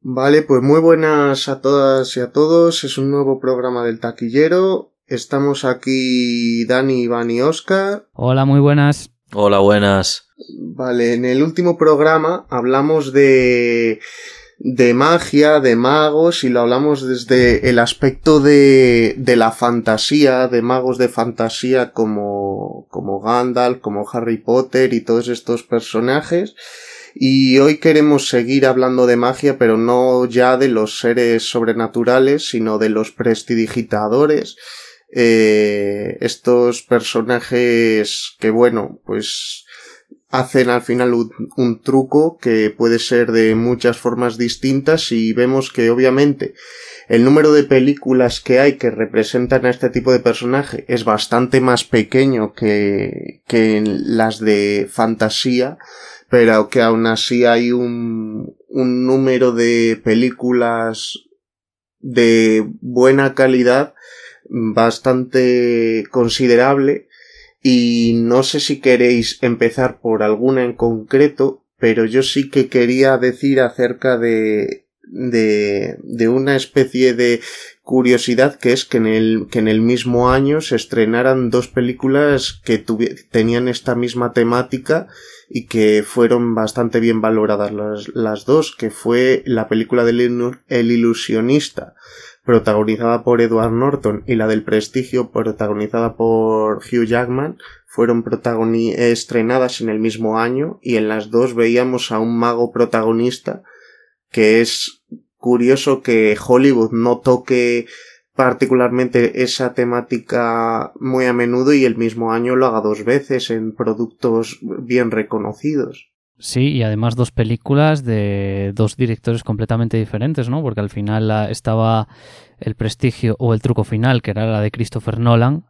Vale, pues muy buenas a todas y a todos. Es un nuevo programa del taquillero. Estamos aquí Dani, Iván y Oscar. Hola, muy buenas. Hola, buenas. Vale, en el último programa hablamos de de magia, de magos, y lo hablamos desde el aspecto de, de la fantasía, de magos de fantasía como, como Gandalf, como Harry Potter y todos estos personajes. Y hoy queremos seguir hablando de magia, pero no ya de los seres sobrenaturales, sino de los prestidigitadores. Eh, estos personajes que bueno, pues hacen al final un, truco que puede ser de muchas formas distintas y vemos que obviamente el número de películas que hay que representan a este tipo de personaje es bastante más pequeño que, que las de fantasía, pero que aún así hay un, un número de películas de buena calidad bastante considerable. Y no sé si queréis empezar por alguna en concreto, pero yo sí que quería decir acerca de, de, de una especie de curiosidad que es que en el, que en el mismo año se estrenaran dos películas que tenían esta misma temática y que fueron bastante bien valoradas las, las dos, que fue la película del El ilusionista protagonizada por Edward Norton, y la del Prestigio, protagonizada por Hugh Jackman, fueron estrenadas en el mismo año y en las dos veíamos a un mago protagonista que es curioso que Hollywood no toque particularmente esa temática muy a menudo y el mismo año lo haga dos veces en productos bien reconocidos. Sí, y además dos películas de dos directores completamente diferentes, ¿no? Porque al final estaba El Prestigio o El Truco Final, que era la de Christopher Nolan.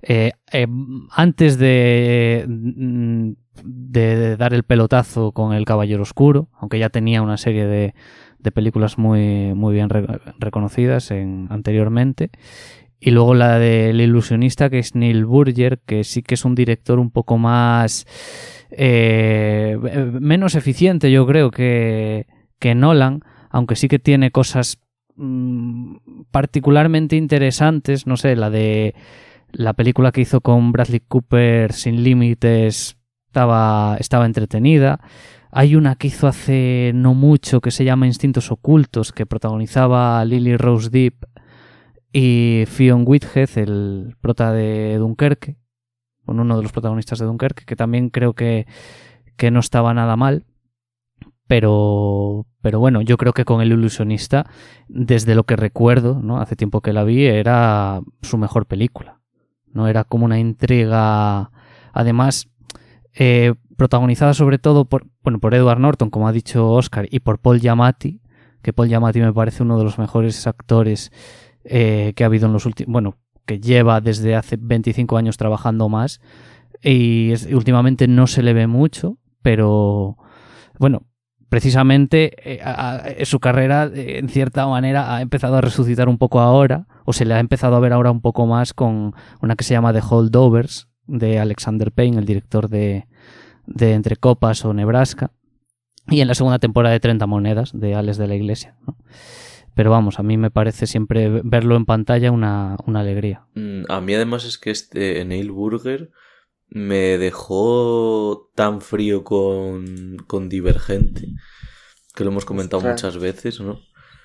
Eh, eh, antes de, mm, de, dar el pelotazo con El Caballero Oscuro, aunque ya tenía una serie de, de películas muy, muy bien reconocidas en, anteriormente. Y luego la del ilusionista, que es Neil Burger, que sí que es un director un poco más eh, menos eficiente, yo creo, que, que Nolan, aunque sí que tiene cosas mm, particularmente interesantes, no sé, la de la película que hizo con Bradley Cooper sin límites estaba, estaba entretenida. Hay una que hizo hace no mucho que se llama Instintos Ocultos, que protagonizaba Lily Rose Deep y Fionn Whithead, el prota de Dunkerque, con uno de los protagonistas de Dunkerque, que también creo que, que no estaba nada mal. Pero, pero bueno, yo creo que con El Ilusionista, desde lo que recuerdo, ¿no? hace tiempo que la vi, era su mejor película. No era como una intriga. Además, eh, protagonizada sobre todo por, bueno, por Edward Norton, como ha dicho Oscar, y por Paul Giamatti, que Paul Giamatti me parece uno de los mejores actores eh, que ha habido en los últimos. Bueno, que lleva desde hace 25 años trabajando más y últimamente no se le ve mucho, pero bueno, precisamente eh, su carrera eh, en cierta manera ha empezado a resucitar un poco ahora, o se le ha empezado a ver ahora un poco más con una que se llama The Holdovers de Alexander Payne, el director de, de Entre Copas o Nebraska, y en la segunda temporada de 30 Monedas de Alex de la Iglesia. Pero vamos, a mí me parece siempre verlo en pantalla una, alegría. Mm, a mí además es que este Neil Burger me dejó tan frío con, con Divergente, que lo hemos comentado muchas veces, ¿no?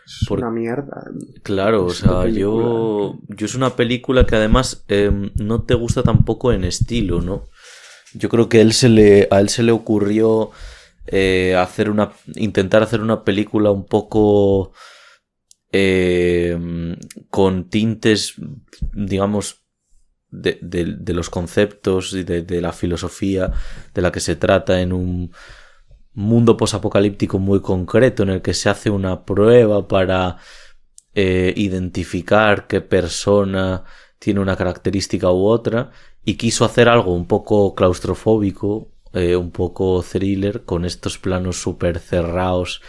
Es una mierda. Claro, o sea, yo, yo es una película que además em, no te gusta tampoco en estilo, ¿no? Yo creo que él se le, a él se le ocurrió eh, hacer una, intentar hacer una película un poco eh, con tintes, digamos, de, los conceptos y de, la filosofía de la que se trata en un mundo posapocalíptico muy concreto en el que se hace una prueba para eh, identificar qué persona tiene una característica u otra y quiso hacer algo un poco claustrofóbico, eh, un poco thriller con estos planos súper cerrados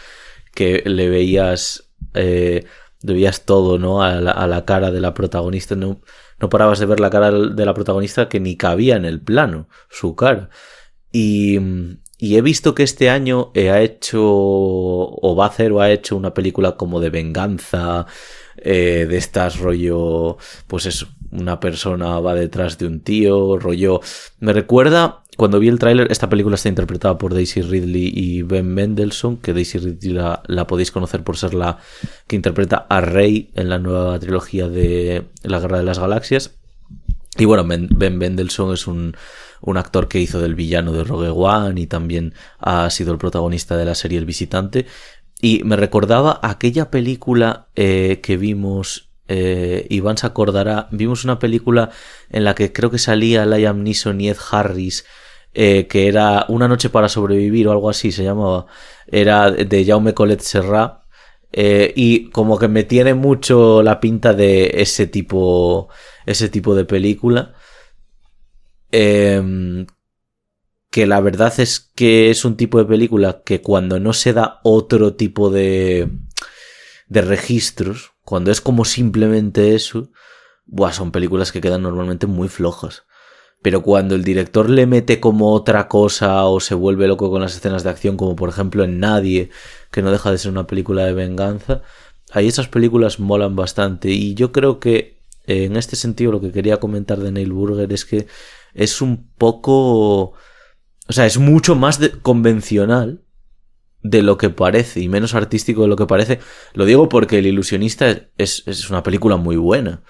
que le veías eh, veías todo, ¿no? A la, cara de la protagonista. No, no parabas de ver la cara de la protagonista que ni cabía en el plano, su cara. Y, he visto que este año ha hecho, o va a hacer, o ha hecho una película como de venganza, eh, de estas rollo, pues es una persona va detrás de un tío, rollo... Me recuerda, cuando vi el tráiler, esta película está interpretada por Daisy Ridley y Ben Mendelssohn, que Daisy Ridley la, podéis conocer por ser la que interpreta a Rey en la nueva trilogía de La Guerra de las Galaxias. Y bueno, Ben, ben Mendelssohn es un, un actor que hizo del villano de Rogue One y también ha sido el protagonista de la serie El Visitante. Y me recordaba aquella película eh, que vimos, eh, Iván se acordará, vimos una película en la que creo que salía Liam Neeson y Ed Harris, eh, que era Una noche para sobrevivir o algo así se llamaba, era de Jaume Colette Serra, y como que me tiene mucho la pinta de ese tipo, ese tipo de película. Em, que la verdad es que es un tipo de película que cuando no se da otro tipo de, de registros, cuando es como simplemente eso, buah, son películas que quedan normalmente muy flojas. Pero cuando el director le mete como otra cosa o se vuelve loco con las escenas de acción, como por ejemplo en Nadie, que no deja de ser una película de venganza, ahí esas películas molan bastante. Y yo creo que en este sentido lo que quería comentar de Neil Burger es que es un poco o sea, es mucho más convencional de lo que parece y menos artístico de lo que parece. Lo digo porque El ilusionista es, una película muy buena.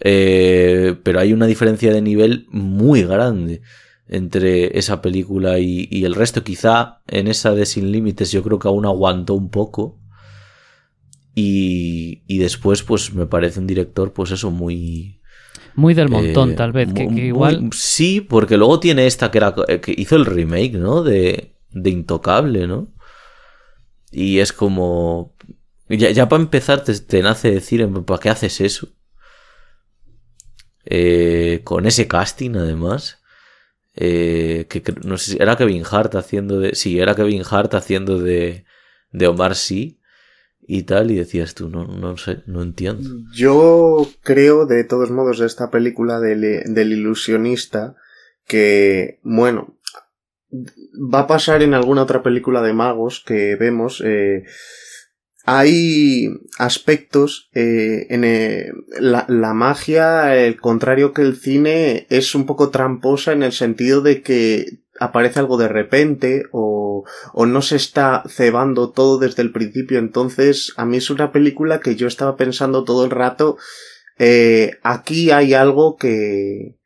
Eh, pero hay una diferencia de nivel muy grande entre esa película y, y, el resto. Quizá en esa de Sin Límites yo creo que aún aguantó un poco. Y, y después pues me parece un director pues eso muy muy del montón, eh, tal vez. Que, igual. sí, porque luego tiene esta que, era, eh, que hizo el remake, ¿no? De, de Intocable, ¿no? Y es como. Ya, para empezar, te, nace decir, ¿para qué haces eso? Eh, con ese casting, además. que, no sé si era Kevin Hart haciendo de. Sí, era Kevin Hart haciendo de, de Omar Sí y tal, y decías tú, no, no sé, no entiendo. Yo creo, de todos modos, de esta película del, del ilusionista, que, bueno, va a pasar en alguna otra película de magos que vemos, eh, hay aspectos eh, en eh, la, la, magia, el contrario que el cine, es un poco tramposa en el sentido de que aparece algo de repente o, o no se está cebando todo desde el principio. Entonces, a mí es una película que yo estaba pensando todo el rato, eh, aquí hay algo que,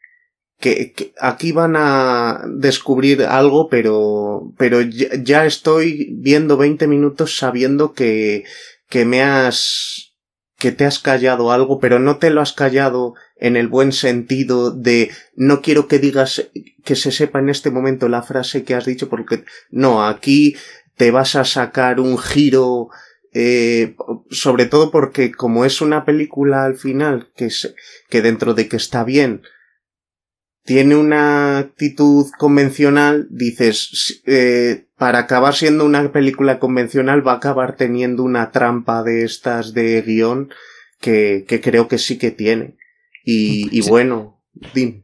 que, que, aquí van a descubrir algo, pero, pero ya, estoy viendo 20 minutos sabiendo que, que me has, que te has callado algo, pero no te lo has callado en el buen sentido de no quiero que digas que se sepa en este momento la frase que has dicho porque no, aquí te vas a sacar un giro eh, sobre todo porque como es una película al final que, que dentro de que está bien tiene una actitud convencional, dices, eh, para acabar siendo una película convencional va a acabar teniendo una trampa de estas de guion que, que creo que sí que tiene. Y, y bueno, Dim.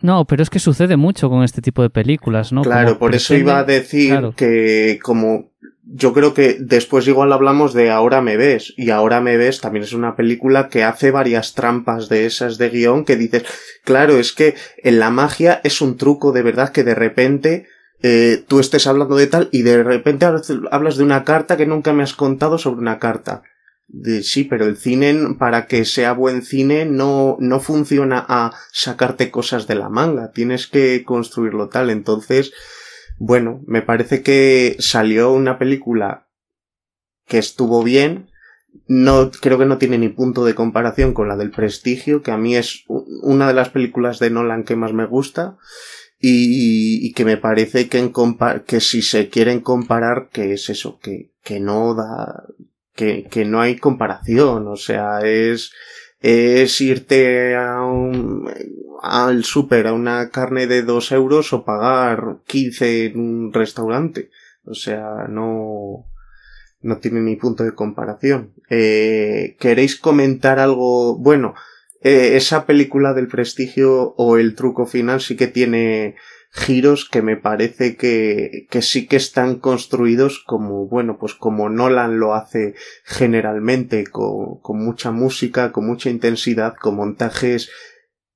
No, pero es que sucede mucho con este tipo de películas, ¿no? Claro, por eso iba a decir que como yo creo que después igual hablamos de Ahora me ves y Ahora me ves también es una película que hace varias trampas de esas de guion que dices, claro, es que en la magia es un truco de verdad que de repente eh, tú estés hablando de tal y de repente hablas de una carta que nunca me has contado sobre una carta. De, sí, pero el cine, para que sea buen cine, no, no funciona a sacarte cosas de la manga. Tienes que construirlo tal. Entonces, bueno, me parece que salió una película que estuvo bien. No, creo que no tiene ni punto de comparación con la del Prestigio, que a mí es una de las películas de Nolan que más me gusta. Y, y que me parece que, en que si se quieren comparar, que es eso, que, que no da, que, que no hay comparación, o sea, es, es irte a un, al súper a una carne de dos euros o pagar 15 en un restaurante. O sea, no, no tiene ni punto de comparación. Eh, ¿Queréis comentar algo? Bueno, eh, esa película del prestigio o el truco final sí que tiene giros que me parece que, que sí que están construidos como, bueno, pues como Nolan lo hace generalmente, con, con mucha música, con mucha intensidad, con montajes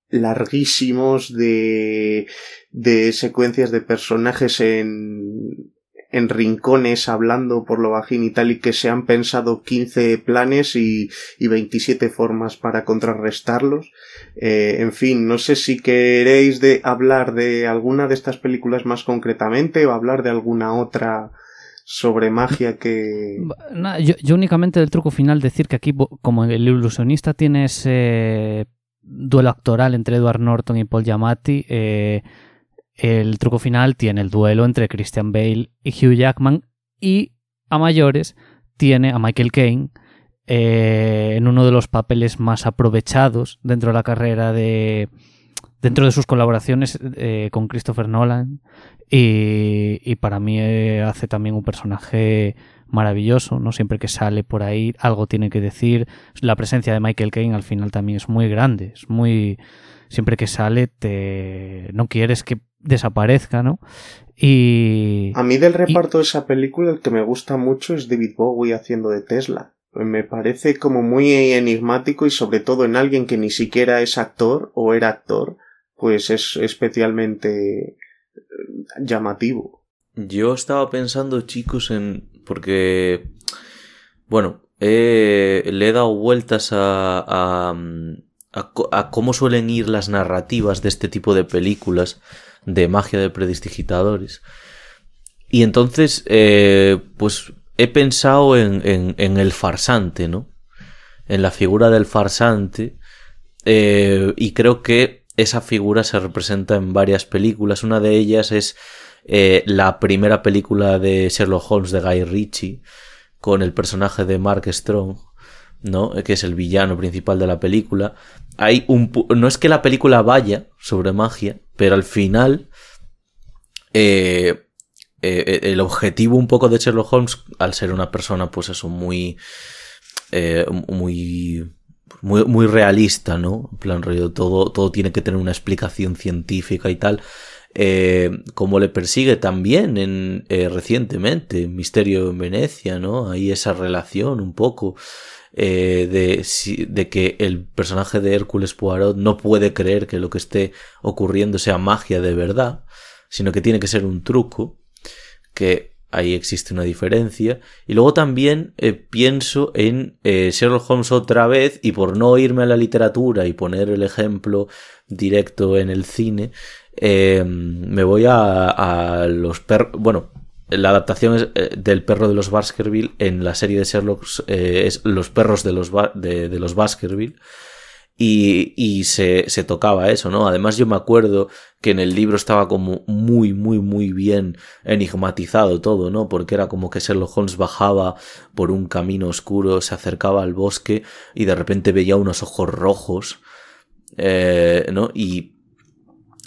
larguísimos de, de secuencias de personajes en, en rincones hablando por lo bajín y tal y que se han pensado 15 planes y, y 27 formas para contrarrestarlos. Eh, en fin, no sé si queréis de hablar de alguna de estas películas más concretamente o hablar de alguna otra sobre magia que... yo, únicamente del truco final decir que aquí, como el ilusionista tiene ese duelo actoral entre Edward Norton y Paul Giamatti, eh, el truco final tiene el duelo entre Christian Bale y Hugh Jackman y a mayores tiene a Michael Caine eh, en uno de los papeles más aprovechados dentro de la carrera de dentro de sus colaboraciones eh, con Christopher Nolan y, y para mí eh, hace también un personaje maravilloso, ¿no? Siempre que sale por ahí algo tiene que decir. La presencia de Michael Caine al final también es muy grande, es muy siempre que sale te no quieres que desaparezca, ¿no? Y a mí del reparto de esa película el que me gusta mucho es David Bowie haciendo de Tesla. Me parece como muy enigmático y sobre todo en alguien que ni siquiera es actor o era actor, pues es especialmente eh, llamativo. Yo estaba pensando, chicos, en. porque. Bueno, le he dado vueltas a, a, cómo suelen ir las narrativas de este tipo de películas de magia de predidigitadores. Y entonces, eh, pues he pensado en, en, el farsante, ¿no? En la figura del farsante. Eh, y creo que esa figura se representa en varias películas. Una de ellas es eh, la primera película de Sherlock Holmes de Guy Ritchie, con el personaje de Mark Strong, ¿no? Que es el villano principal de la película. Hay un. No es que la película vaya sobre magia, pero al final. Eh, eh, el objetivo un poco de Sherlock Holmes, al ser una persona, pues eso, muy. Eh, muy. Muy, muy realista, ¿no? En plan, rollo, todo, todo tiene que tener una explicación científica y tal. como le persigue también en, recientemente Misterio en Venecia, ¿no? Hay esa relación un poco eh, de, de, que el personaje de Hércules Poirot no puede creer que lo que esté ocurriendo sea magia de verdad, sino que tiene que ser un truco, que ahí existe una diferencia. Y luego también eh, pienso en eh, Sherlock Holmes otra vez, y por no irme a la literatura y poner el ejemplo directo en el cine, me voy a, a los perros, bueno, la adaptación eh, del perro de los Baskerville en la serie de Sherlock eh, es Los perros de los, de, los Baskerville. Y, y se, se, tocaba eso, ¿no? Además yo me acuerdo que en el libro estaba como muy, muy, muy bien enigmatizado todo, ¿no? Porque era como que Sherlock Holmes bajaba por un camino oscuro, se acercaba al bosque y de repente veía unos ojos rojos, eh, ¿no? Y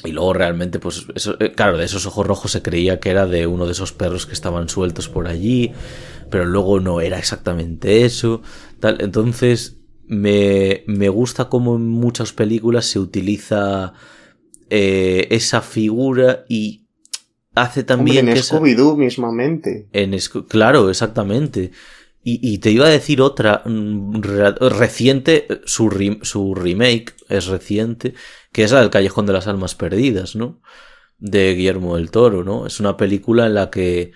y luego realmente, pues, eso, eh, claro, de esos ojos rojos se creía que era de uno de esos perros que estaban sueltos por allí, pero luego no era exactamente eso. Tal. Entonces, me, me gusta cómo en muchas películas se utiliza eh, esa figura y hace también... en Scooby-Doo mismamente. En, claro, exactamente. Y, te iba a decir otra, mm, reciente, su, su remake es reciente, que es la del Callejón de las Almas Perdidas, ¿no? De Guillermo del Toro, ¿no? Es una película en la que,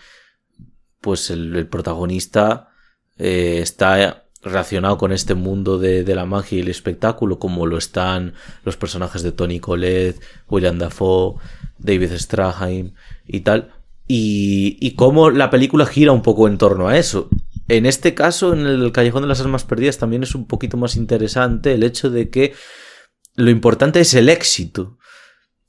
pues, el, protagonista eh, está relacionado con este mundo de, la magia y el espectáculo, como lo están los personajes de Tony Collette, William Dafoe, David Straheim y tal. Y, y cómo la película gira un poco en torno a eso. En este caso, en el Callejón de las Almas Perdidas, también es un poquito más interesante el hecho de que lo importante es el éxito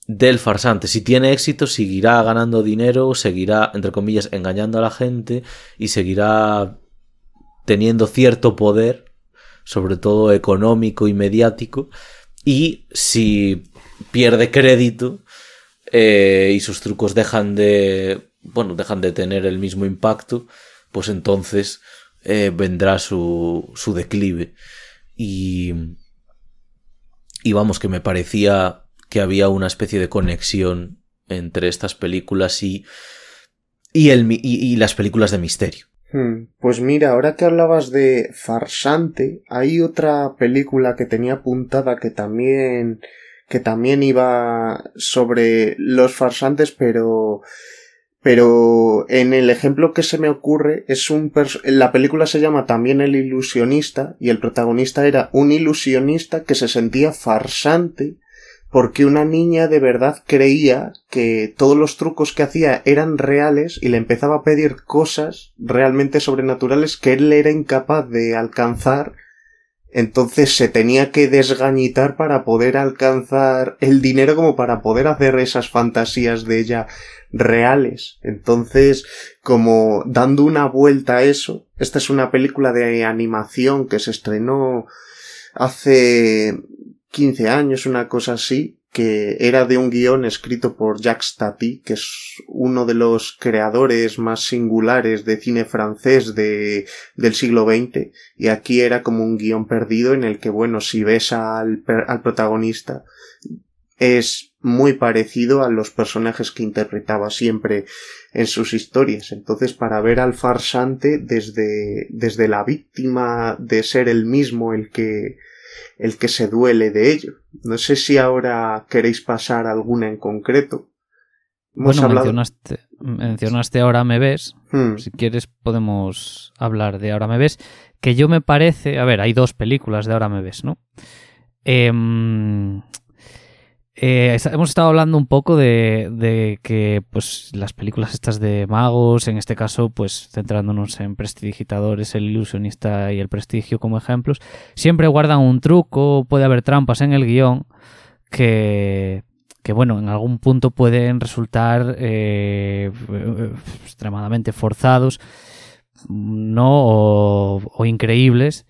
del farsante. Si tiene éxito, seguirá ganando dinero, seguirá, entre comillas, engañando a la gente y seguirá teniendo cierto poder, sobre todo económico y mediático. Y si pierde crédito eh, y sus trucos dejan de, bueno, dejan de tener el mismo impacto, pues entonces eh, vendrá su, su declive. Y, y vamos, que me parecía que había una especie de conexión entre estas películas y, y, el, y, las películas de misterio. Hmm, pues mira, ahora que hablabas de farsante, hay otra película que tenía apuntada que también que también iba sobre los farsantes, pero pero en el ejemplo que se me ocurre es un la película se llama también El ilusionista y el protagonista era un ilusionista que se sentía farsante porque una niña de verdad creía que todos los trucos que hacía eran reales y le empezaba a pedir cosas realmente sobrenaturales que él era incapaz de alcanzar entonces se tenía que desgañitar para poder alcanzar el dinero como para poder hacer esas fantasías de ella reales. Entonces, como dando una vuelta a eso, esta es una película de animación que se estrenó hace 15 años, una cosa así, que era de un guion escrito por Jacques Tati, que es uno de los creadores más singulares de cine francés de, del siglo XX, y aquí era como un guion perdido en el que, bueno, si ves al, al protagonista, es muy parecido a los personajes que interpretaba siempre en sus historias. Entonces, para ver al farsante desde, desde la víctima de ser el mismo el que, el que se duele de ello. No sé si ahora queréis pasar alguna en concreto. bueno, mencionaste, mencionaste Ahora me ves. Hmm. Si quieres podemos hablar de Ahora me ves. Que yo me parece... A ver, hay dos películas de Ahora me ves, ¿no? Eh, eh, hemos estado hablando un poco de, que pues las películas estas de magos, en este caso, pues centrándonos en prestidigitadores, el ilusionista y el prestigio como ejemplos, siempre guardan un truco, puede haber trampas en el guion que, que bueno, en algún punto pueden resultar eh, extremadamente forzados, ¿no? o increíbles.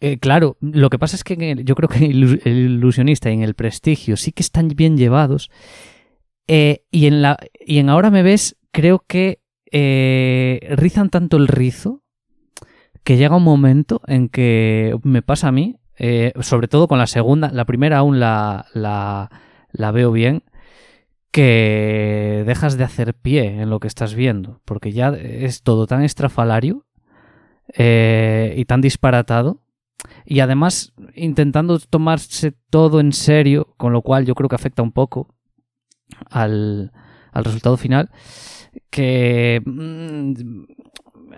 Eh, claro, lo que pasa es que yo creo que el ilusionista y en el prestigio sí que están bien llevados. Eh, y, en la, y en Ahora me ves, creo que eh, rizan tanto el rizo que llega un momento en que me pasa a mí, sobre todo con la segunda, la primera aún la, la, la veo bien, que dejas de hacer pie en lo que estás viendo, porque ya es todo tan estrafalario y tan disparatado y además intentando tomarse todo en serio, con lo cual yo creo que afecta un poco al, resultado final, que mm,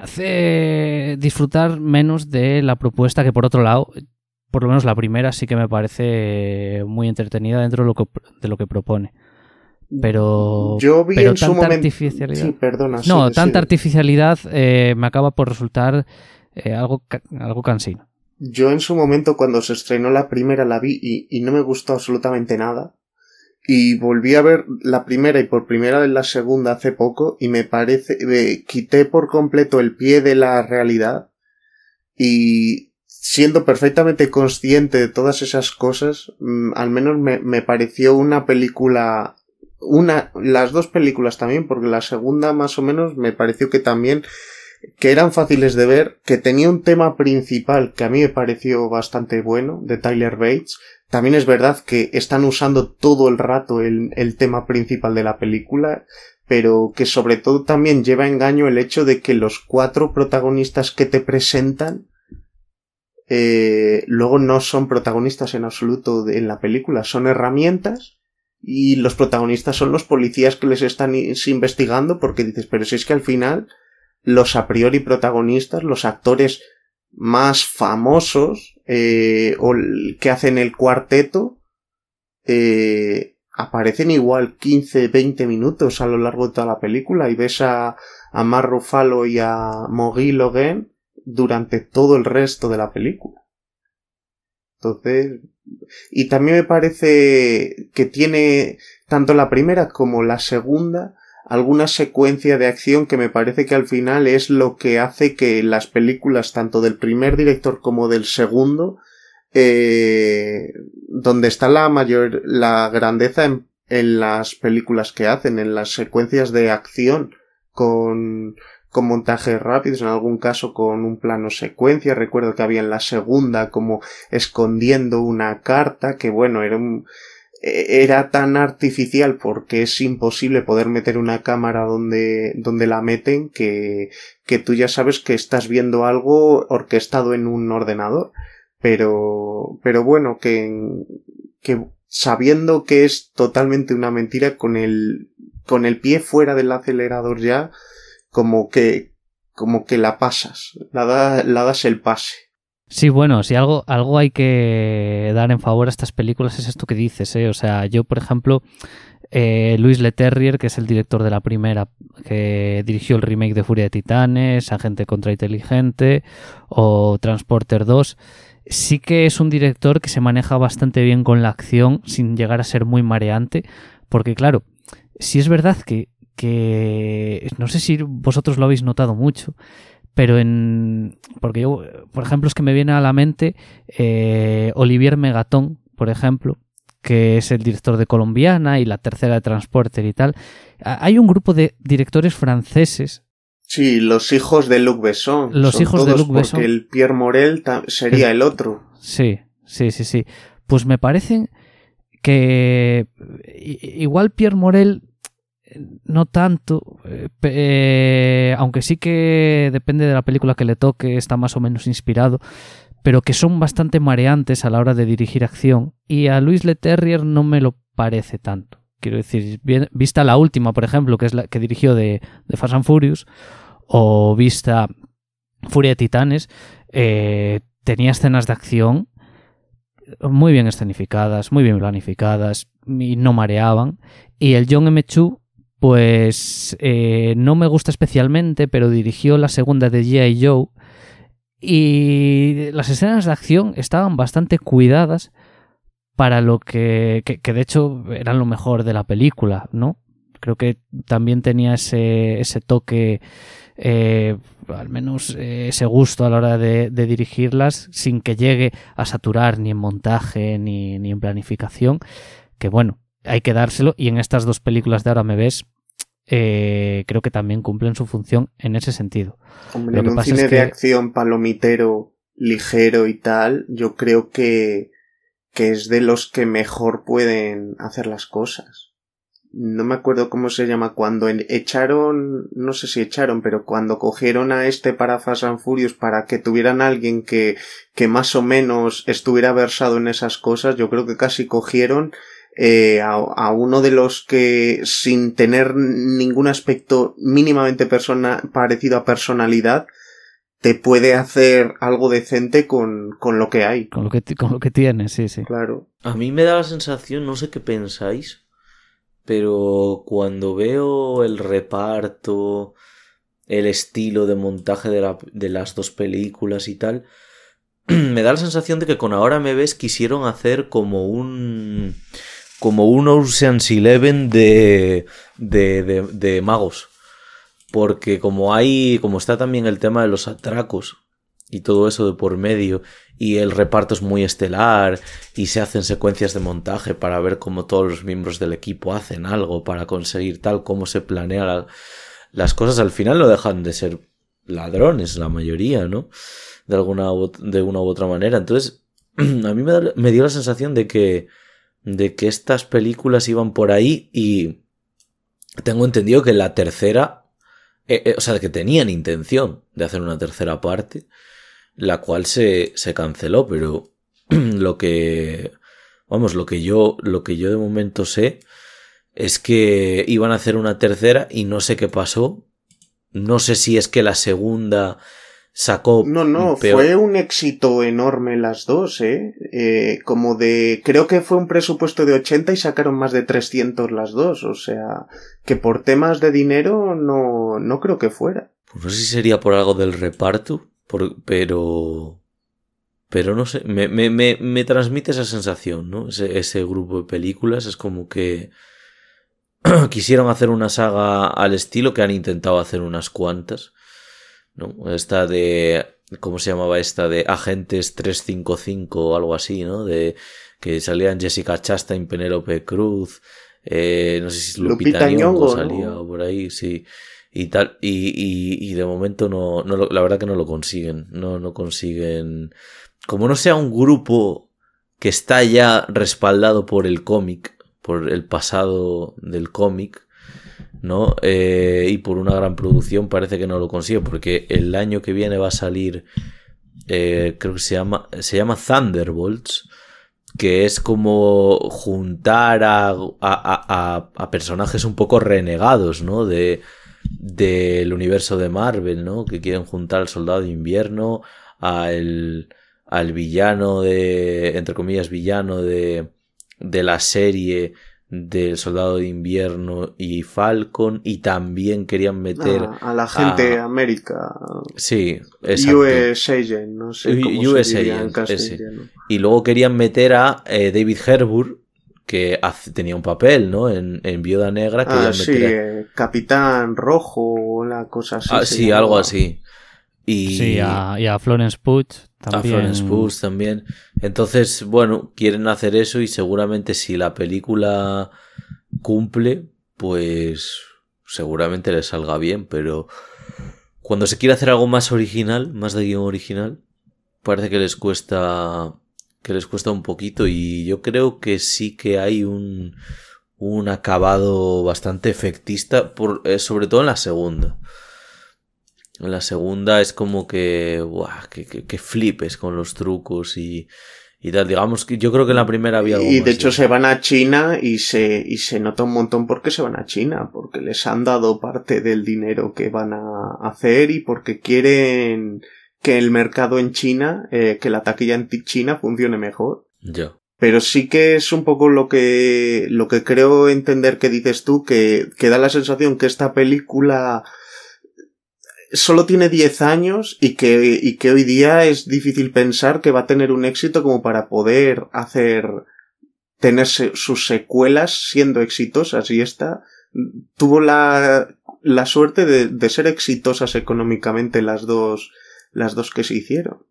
hace disfrutar menos de la propuesta que por otro lado, por lo menos la primera sí que me parece muy entretenida dentro de lo que, de lo que propone. Pero, yo vi pero en tanta su momento... artificialidad. Sí, perdona. No, tanta artificialidad eh, me acaba por resultar eh, algo, algo cansino. Yo en su momento cuando se estrenó la primera la vi y, no me gustó absolutamente nada. Y volví a ver la primera y por primera vez la segunda hace poco y me parece, me quité por completo el pie de la realidad y siendo perfectamente consciente de todas esas cosas, mm, al menos me, me pareció una película una, las dos películas también, porque la segunda más o menos me pareció que también que eran fáciles de ver, que tenía un tema principal que a mí me pareció bastante bueno, de Tyler Bates. También es verdad que están usando todo el rato el, tema principal de la película, pero que sobre todo también lleva engaño el hecho de que los cuatro protagonistas que te presentan eh, luego no son protagonistas en absoluto en la película, son herramientas y los protagonistas son los policías que les están investigando porque dices, pero si es que al final los a priori protagonistas, los actores más famosos eh, o que hacen el cuarteto, eh, aparecen igual 15-20 minutos a lo largo de toda la película y ves a, a Mar Ruffalo y a Mogui Logan durante todo el resto de la película. Entonces, y también me parece que tiene tanto la primera como la segunda alguna secuencia de acción que me parece que al final es lo que hace que las películas tanto del primer director como del segundo eh, donde está la mayor la grandeza en, en las películas que hacen en las secuencias de acción con con montajes rápidos, en algún caso con un plano secuencia. Recuerdo que había en la segunda como escondiendo una carta, que bueno, era un, era tan artificial porque es imposible poder meter una cámara donde, donde la meten que, que tú ya sabes que estás viendo algo orquestado en un ordenador. Pero, pero bueno, que, que sabiendo que es totalmente una mentira con el, con el pie fuera del acelerador ya, como que, como que la pasas, la, la das el pase. Sí, bueno, si algo, algo hay que dar en favor a estas películas es esto que dices, ¿eh? O sea, yo, por ejemplo, eh, Luis Leterrier, que es el director de la primera, que dirigió el remake de Furia de Titanes, Agente contra Inteligente o Transporter 2, sí que es un director que se maneja bastante bien con la acción sin llegar a ser muy mareante, porque claro, si es verdad que, que no sé si vosotros lo habéis notado mucho, pero en. Porque yo, por ejemplo, es que me viene a la mente eh, Olivier Megatón, por ejemplo, que es el director de Colombiana y la tercera de Transporter y tal. Hay un grupo de directores franceses. Sí, los hijos de Luc Besson. Los hijos de Luc Besson. Porque el Pierre Morel sería el otro. Sí, sí, sí, sí. Pues me parecen que igual Pierre Morel no tanto, eh, eh, aunque sí que depende de la película que le toque, está más o menos inspirado, pero que son bastante mareantes a la hora de dirigir acción. Y a Luis Leterrier no me lo parece tanto. Quiero decir, vista la última, por ejemplo, que es la que dirigió de, de Fast and Furious, o vista Furia de Titanes, eh, tenía escenas de acción muy bien escenificadas, muy bien planificadas y no mareaban. Y el John M. Chu pues eh, no me gusta especialmente, pero dirigió la segunda de G.I. Joe y las escenas de acción estaban bastante cuidadas para lo que, que, de hecho eran lo mejor de la película, ¿no? Creo que también tenía ese, ese toque, eh, al menos eh, ese gusto a la hora de, de, dirigirlas, sin que llegue a saturar ni en montaje ni, ni en planificación, que bueno, hay que dárselo y en estas dos películas de ahora me ves eh, creo que también cumplen su función en ese sentido. Hombre, en un cine de acción palomitero, ligero y tal, yo creo que, que es de los que mejor pueden hacer las cosas. No me acuerdo cómo se llama cuando echaron, no sé si echaron, pero cuando cogieron a este para Fast and Furious para que tuvieran alguien que, que más o menos estuviera versado en esas cosas, yo creo que casi cogieron eh, a, uno de los que sin tener ningún aspecto mínimamente persona, parecido a personalidad te puede hacer algo decente con, con lo que hay. Con lo que, con lo que tiene, sí, sí. Claro. A mí me da la sensación, no sé qué pensáis, pero cuando veo el reparto, el estilo de montaje de, la, de las dos películas y tal, me da la sensación de que con Ahora me ves quisieron hacer como un como un Ocean's Eleven de, de, de, de magos. Porque como hay, como está también el tema de los atracos y todo eso de por medio, y el reparto es muy estelar, y se hacen secuencias de montaje para ver cómo todos los miembros del equipo hacen algo para conseguir tal, cómo se planea las cosas, al final no dejan de ser ladrones, la mayoría, ¿no? De alguna de una u otra manera. Entonces, a mí me dio la sensación de que de que estas películas iban por ahí y tengo entendido que la tercera, eh, eh, o sea, que tenían intención de hacer una tercera parte, la cual se, se canceló, pero lo que, vamos, lo que yo, lo que yo de momento sé es que iban a hacer una tercera y no sé qué pasó. No sé si es que la segunda sacó. No, no, fue un éxito enorme las dos, ¿eh? ¿eh? Como de. Creo que fue un presupuesto de 80 y sacaron más de 300 las dos, o sea. Que por temas de dinero no, no creo que fuera. Pues no sé si sería por algo del reparto, pero. Pero no sé, me, me, me, me transmite esa sensación, ¿no? Ese, ese grupo de películas es como que quisieron hacer una saga al estilo que han intentado hacer unas cuantas ¿no? Esta de, ¿cómo se llamaba esta? De Agentes 355 o algo así, ¿no? De que salían Jessica Chastain, Penélope Cruz, eh, no sé si Lupita, Nyong'o salía por ahí, sí. Y tal, y, y, y de momento no, no la verdad que no lo consiguen, no, no consiguen, como no sea un grupo que está ya respaldado por el cómic, por el pasado del cómic, ¿no? Eh, y por una gran producción parece que no lo consigue, porque el año que viene va a salir, eh, creo que se llama, se llama Thunderbolts, que es como juntar a, personajes un poco renegados, ¿no? De, del universo de Marvel, ¿no? Que quieren juntar al soldado de invierno, al, al villano de, entre comillas, villano de, de la serie del Soldado de Invierno y Falcon y también querían meter a, la gente a... América. Sí, exacto. US Agent, no sé cómo US se Agent, Y luego querían meter a eh, David Harbour que tenía un papel, ¿no? En, en Viuda Negra. Que ah, sí, eh, Capitán Rojo, la cosa así. Ah, sí, algo así. Y... Sí, a, y a Florence Pugh también. Pugh también. Entonces, bueno, quieren hacer eso y seguramente si la película cumple, pues seguramente le salga bien, pero cuando se quiere hacer algo más original, más de guion original, parece que les cuesta que les cuesta un poquito y yo creo que sí que hay un, un acabado bastante efectista, por, eh, sobre todo en la segunda. La segunda es como que, buah, que, que, flipes con los trucos y, y tal. Digamos que yo creo que en la primera había algo Y de hecho se van a China y se, y se nota un montón porque se van a China, porque les han dado parte del dinero que van a hacer y porque quieren que el mercado en China, eh, que la taquilla en China funcione mejor. Ya. Pero sí que es un poco lo que, lo que creo entender que dices tú, que, que da la sensación que esta película solo tiene 10 años y que, y que hoy día es difícil pensar que va a tener un éxito como para poder hacer, tener sus secuelas siendo exitosas y esta tuvo la, la suerte de, de ser exitosas económicamente las dos, las dos que se hicieron.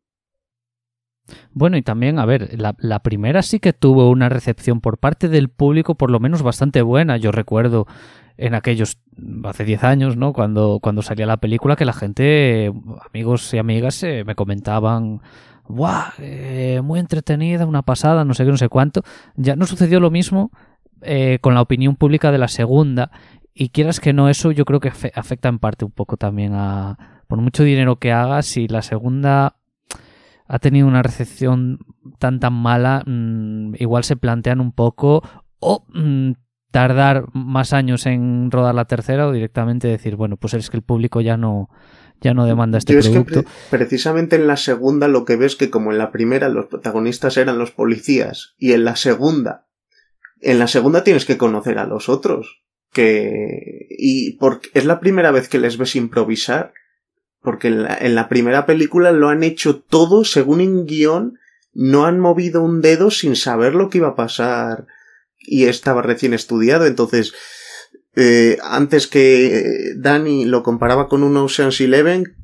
Bueno, y también, a ver, la, primera sí que tuvo una recepción por parte del público por lo menos bastante buena. Yo recuerdo en aquellos, hace 10 años, ¿no? Cuando, cuando salía la película, que la gente, amigos y amigas, eh, me comentaban, ¡guau! Eh, muy entretenida, una pasada, no sé qué, no sé cuánto. Ya no sucedió lo mismo eh, con la opinión pública de la segunda. Y quieras que no, eso yo creo que afecta en parte un poco también a, por mucho dinero que hagas, si la segunda ha tenido una recepción tan tan mala, mmm, igual se plantean un poco o mmm, tardar más años en rodar la tercera o directamente decir, bueno, pues es que el público ya no, ya no demanda este Yo producto. Es que pre precisamente en la segunda lo que ves que como en la primera los protagonistas eran los policías y en la segunda, en la segunda tienes que conocer a los otros. Que, y porque es la primera vez que les ves improvisar, porque en la, en la primera película lo han hecho todo según un guion, no han movido un dedo sin saber lo que iba a pasar y estaba recién estudiado, entonces eh, antes que Dani lo comparaba con un Ocean's Eleven,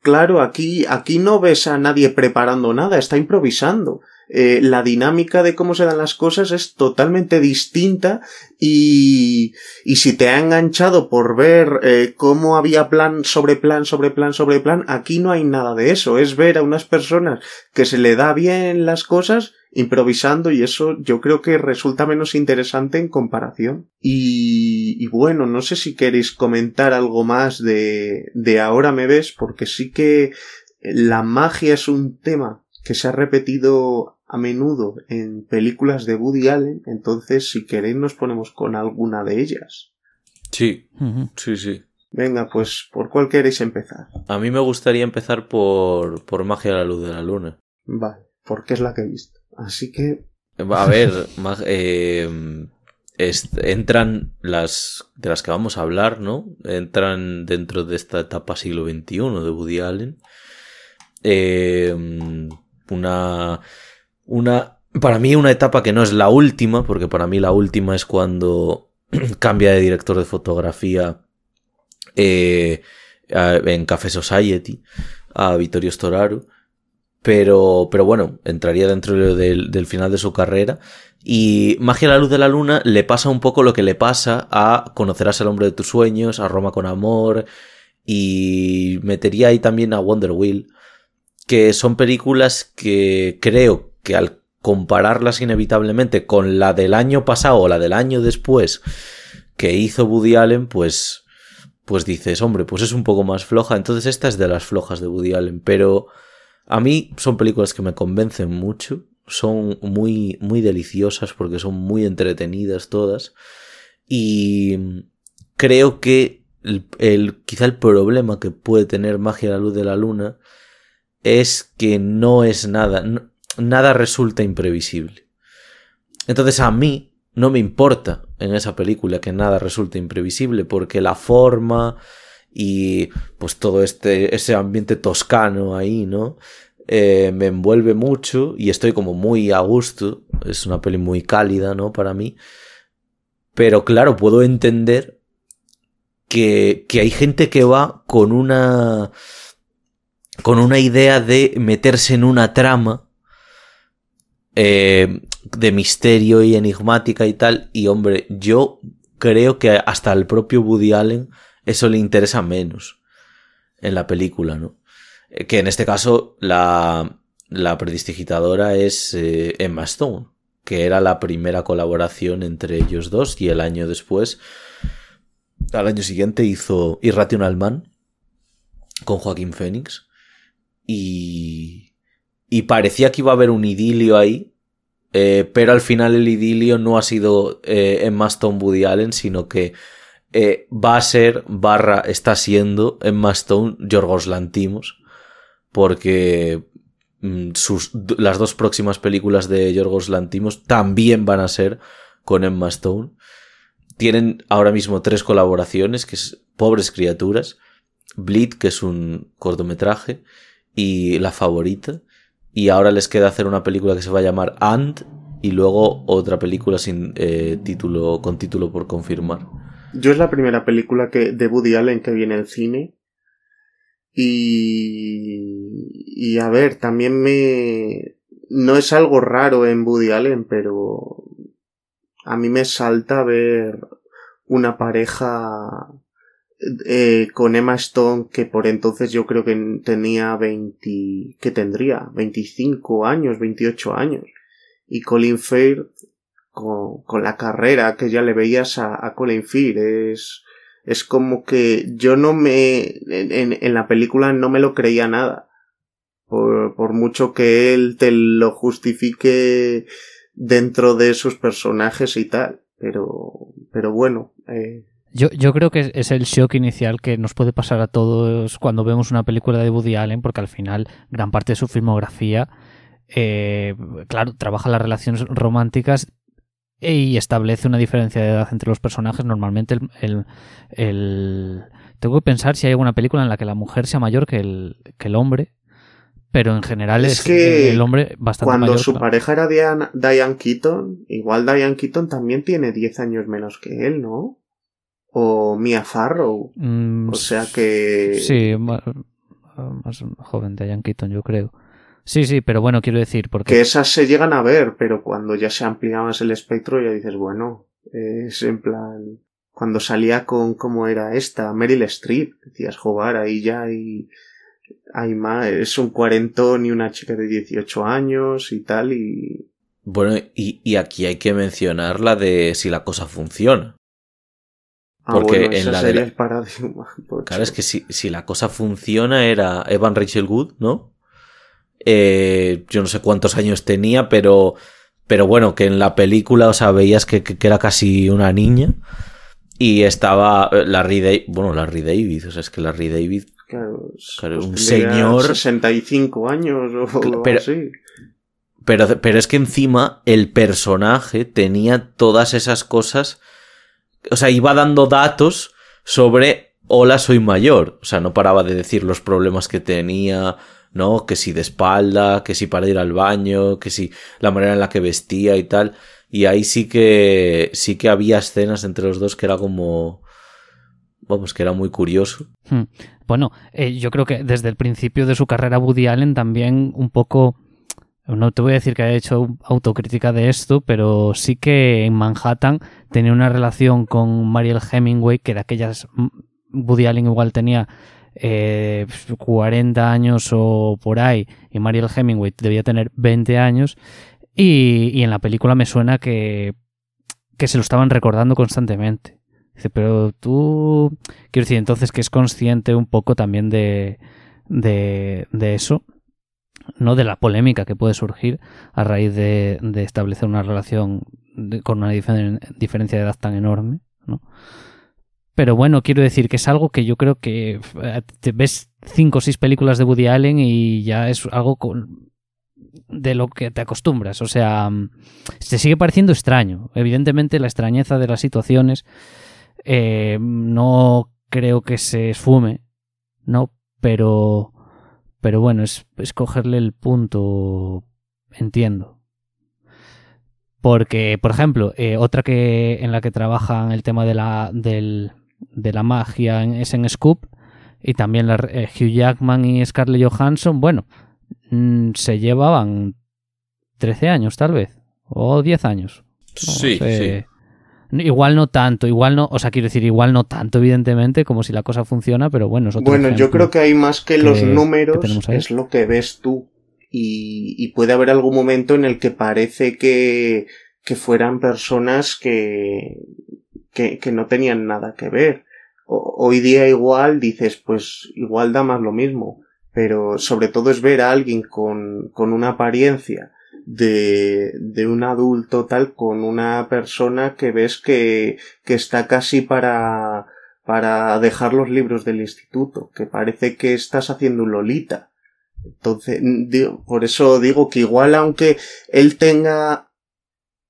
claro, aquí, aquí no ves a nadie preparando nada, está improvisando. Eh, la dinámica de cómo se dan las cosas es totalmente distinta y, y si te ha enganchado por ver eh, cómo había plan sobre plan sobre plan sobre plan, aquí no hay nada de eso, es ver a unas personas que se le da bien las cosas improvisando y eso yo creo que resulta menos interesante en comparación. Y, y, bueno, no sé si queréis comentar algo más de, de ahora me ves, porque sí que la magia es un tema que se ha repetido a menudo en películas de Woody Allen, entonces si queréis nos ponemos con alguna de ellas. Sí, sí, sí. Venga, pues ¿por cuál queréis empezar? A mí me gustaría empezar por, por Magia a la Luz de la Luna. Vale, porque es la que he visto. Así que. A ver, eh, entran las de las que vamos a hablar, ¿no? Entran dentro de esta etapa siglo XXI de Woody Allen. Eh, una. Una. Para mí, una etapa que no es la última, porque para mí la última es cuando cambia de director de fotografía eh, en Café Society a Vittorio Storaro. Pero, pero bueno, entraría dentro del, final de su carrera. Y Magia la Luz de la Luna le pasa un poco lo que le pasa a Conocerás al hombre de tus sueños, a Roma con amor. Y metería ahí también a Wonder Wheel. Que son películas que creo que al compararlas inevitablemente con la del año pasado o la del año después que hizo Woody Allen, pues, pues dices, hombre, pues es un poco más floja. Entonces esta es de las flojas de Woody Allen, pero a mí son películas que me convencen mucho, son muy, muy deliciosas porque son muy entretenidas todas y creo que el, quizá el problema que puede tener Magia la Luz de la Luna es que no es nada, nada resulta imprevisible. Entonces a mí no me importa en esa película que nada resulte imprevisible porque la forma y pues todo este ese ambiente toscano ahí, ¿no? Eh, me envuelve mucho y estoy como muy a gusto. Es una peli muy cálida, ¿no? Para mí. Pero claro, puedo entender que, que hay gente que va con una con una idea de meterse en una trama eh, de misterio y enigmática y tal. Y hombre, yo creo que hasta el propio Woody Allen eso le interesa menos en la película, ¿no? Eh, que en este caso la, la predistigitadora es eh, Emma Stone, que era la primera colaboración entre ellos dos y el año después, al año siguiente hizo Irrational Man con Joaquín Phoenix y, y parecía que iba a haber un idilio ahí, eh, pero al final el idilio no ha sido eh, Emma Stone Woody Allen, sino que eh, va a ser, barra, está siendo Emma Stone Yorgos Lantimos, porque mm, sus, las dos próximas películas de Yorgos Lantimos también van a ser con Emma Stone. Tienen ahora mismo tres colaboraciones, que es Pobres Criaturas, Bleed, que es un cortometraje, y La Favorita y ahora les queda hacer una película que se va a llamar And y luego otra película sin eh, título con título por confirmar. Yo es la primera película que de Woody Allen que viene al cine y y a ver, también me no es algo raro en Woody Allen, pero a mí me salta ver una pareja eh, con Emma Stone, que por entonces yo creo que tenía 20, que tendría 25 años, 28 años. Y Colin Firth, con, con la carrera que ya le veías a, Colin Firth, es, es como que yo no me, en, en, la película no me lo creía nada. Por, por mucho que él te lo justifique dentro de sus personajes y tal. Pero, pero bueno, eh, yo, yo creo que es el shock inicial que nos puede pasar a todos cuando vemos una película de Woody Allen, porque al final gran parte de su filmografía, eh, claro, trabaja las relaciones románticas y establece una diferencia de edad entre los personajes. Normalmente el, el, tengo que pensar si hay alguna película en la que la mujer sea mayor que el, que el hombre, pero en general es, que el hombre bastante cuando su pareja era Diane, Diane Keaton, igual Diane Keaton también tiene 10 años menos que él, ¿no? O Mia Farrow. Mm, o sea que. Sí, más, joven de Ian Keaton, yo creo. Sí, sí, pero bueno, quiero decir, porque. Que esas se llegan a ver, pero cuando ya se amplía más el espectro, ya dices, bueno, es en plan. Cuando salía con cómo era esta, Meryl Streep, decías, jugar ahí ya hay. Hay más, es un cuarentón y una chica de 18 años y tal, y. Bueno, y, y aquí hay que mencionar la de si la cosa funciona. Ah, Porque en la de el paradigma. Claro, es que si, si, la cosa funciona era Evan Rachel Wood, ¿no? Eh, yo no sé cuántos años tenía, pero, pero bueno, que en la película, o sea, veías que, que, era casi una niña. Y estaba eh, Larry David, bueno, Larry David, o sea, es que Larry David, claro, claro pues un señor... 65 años o pero, así. Pero, pero es que encima el personaje tenía todas esas cosas o sea, iba dando datos sobre, hola, soy mayor. O sea, no paraba de decir los problemas que tenía, ¿no? Que si de espalda, que si para ir al baño, que si la manera en la que vestía y tal. Y ahí sí que, sí que había escenas entre los dos que era como, vamos, que era muy curioso. Hmm. Bueno, eh, yo creo que desde el principio de su carrera Woody Allen también un poco no te voy a decir que haya hecho autocrítica de esto, pero sí que en Manhattan tenía una relación con Mariel Hemingway, que de aquellas mm, Woody Allen igual tenía eh, 40 años o por ahí, y Mariel Hemingway debía tener 20 años, Y, y en la película me suena que, que se lo estaban recordando constantemente. Dice, pero tú, quiero decir, entonces que es consciente un poco también de, de, de eso, no de la polémica que puede surgir a raíz de, establecer una relación con una difer- diferencia de edad tan enorme, ¿no? Pero bueno, quiero decir que es algo que yo creo que eh, te ves cinco o seis películas de Woody Allen y ya es algo con- de lo que te acostumbras. O sea, mm, te sigue pareciendo extraño. Evidentemente, la extrañeza de las situaciones eh, no creo que se esfume, ¿no? Pero, pero bueno, es, es cogerle el punto, entiendo. Porque, por ejemplo, eh, otra que en la que trabajan el tema de la, del- de la magia es en Scoop y también la- eh, Hugh Jackman y Scarlett Johansson, bueno, mm, se llevaban 13 años tal vez, o 10 años. No Sí, sé. Igual no tanto, igual no, o sea, quiero decir, igual no tanto, evidentemente, como si la cosa funciona, pero bueno, es otro Bueno, yo creo que hay más que, que- los que números, ahí. es lo que ves tú. Y, y puede haber algún momento en el que parece que, que fueran personas que, que, que no tenían nada que ver. O- hoy día igual dices, pues igual da más lo mismo. Pero sobre todo es ver a alguien con, con una apariencia de, de un adulto tal con una persona que ves que, que está casi para, para dejar los libros del instituto, que parece que estás haciendo un Lolita. Entonces, por eso digo que igual aunque él tenga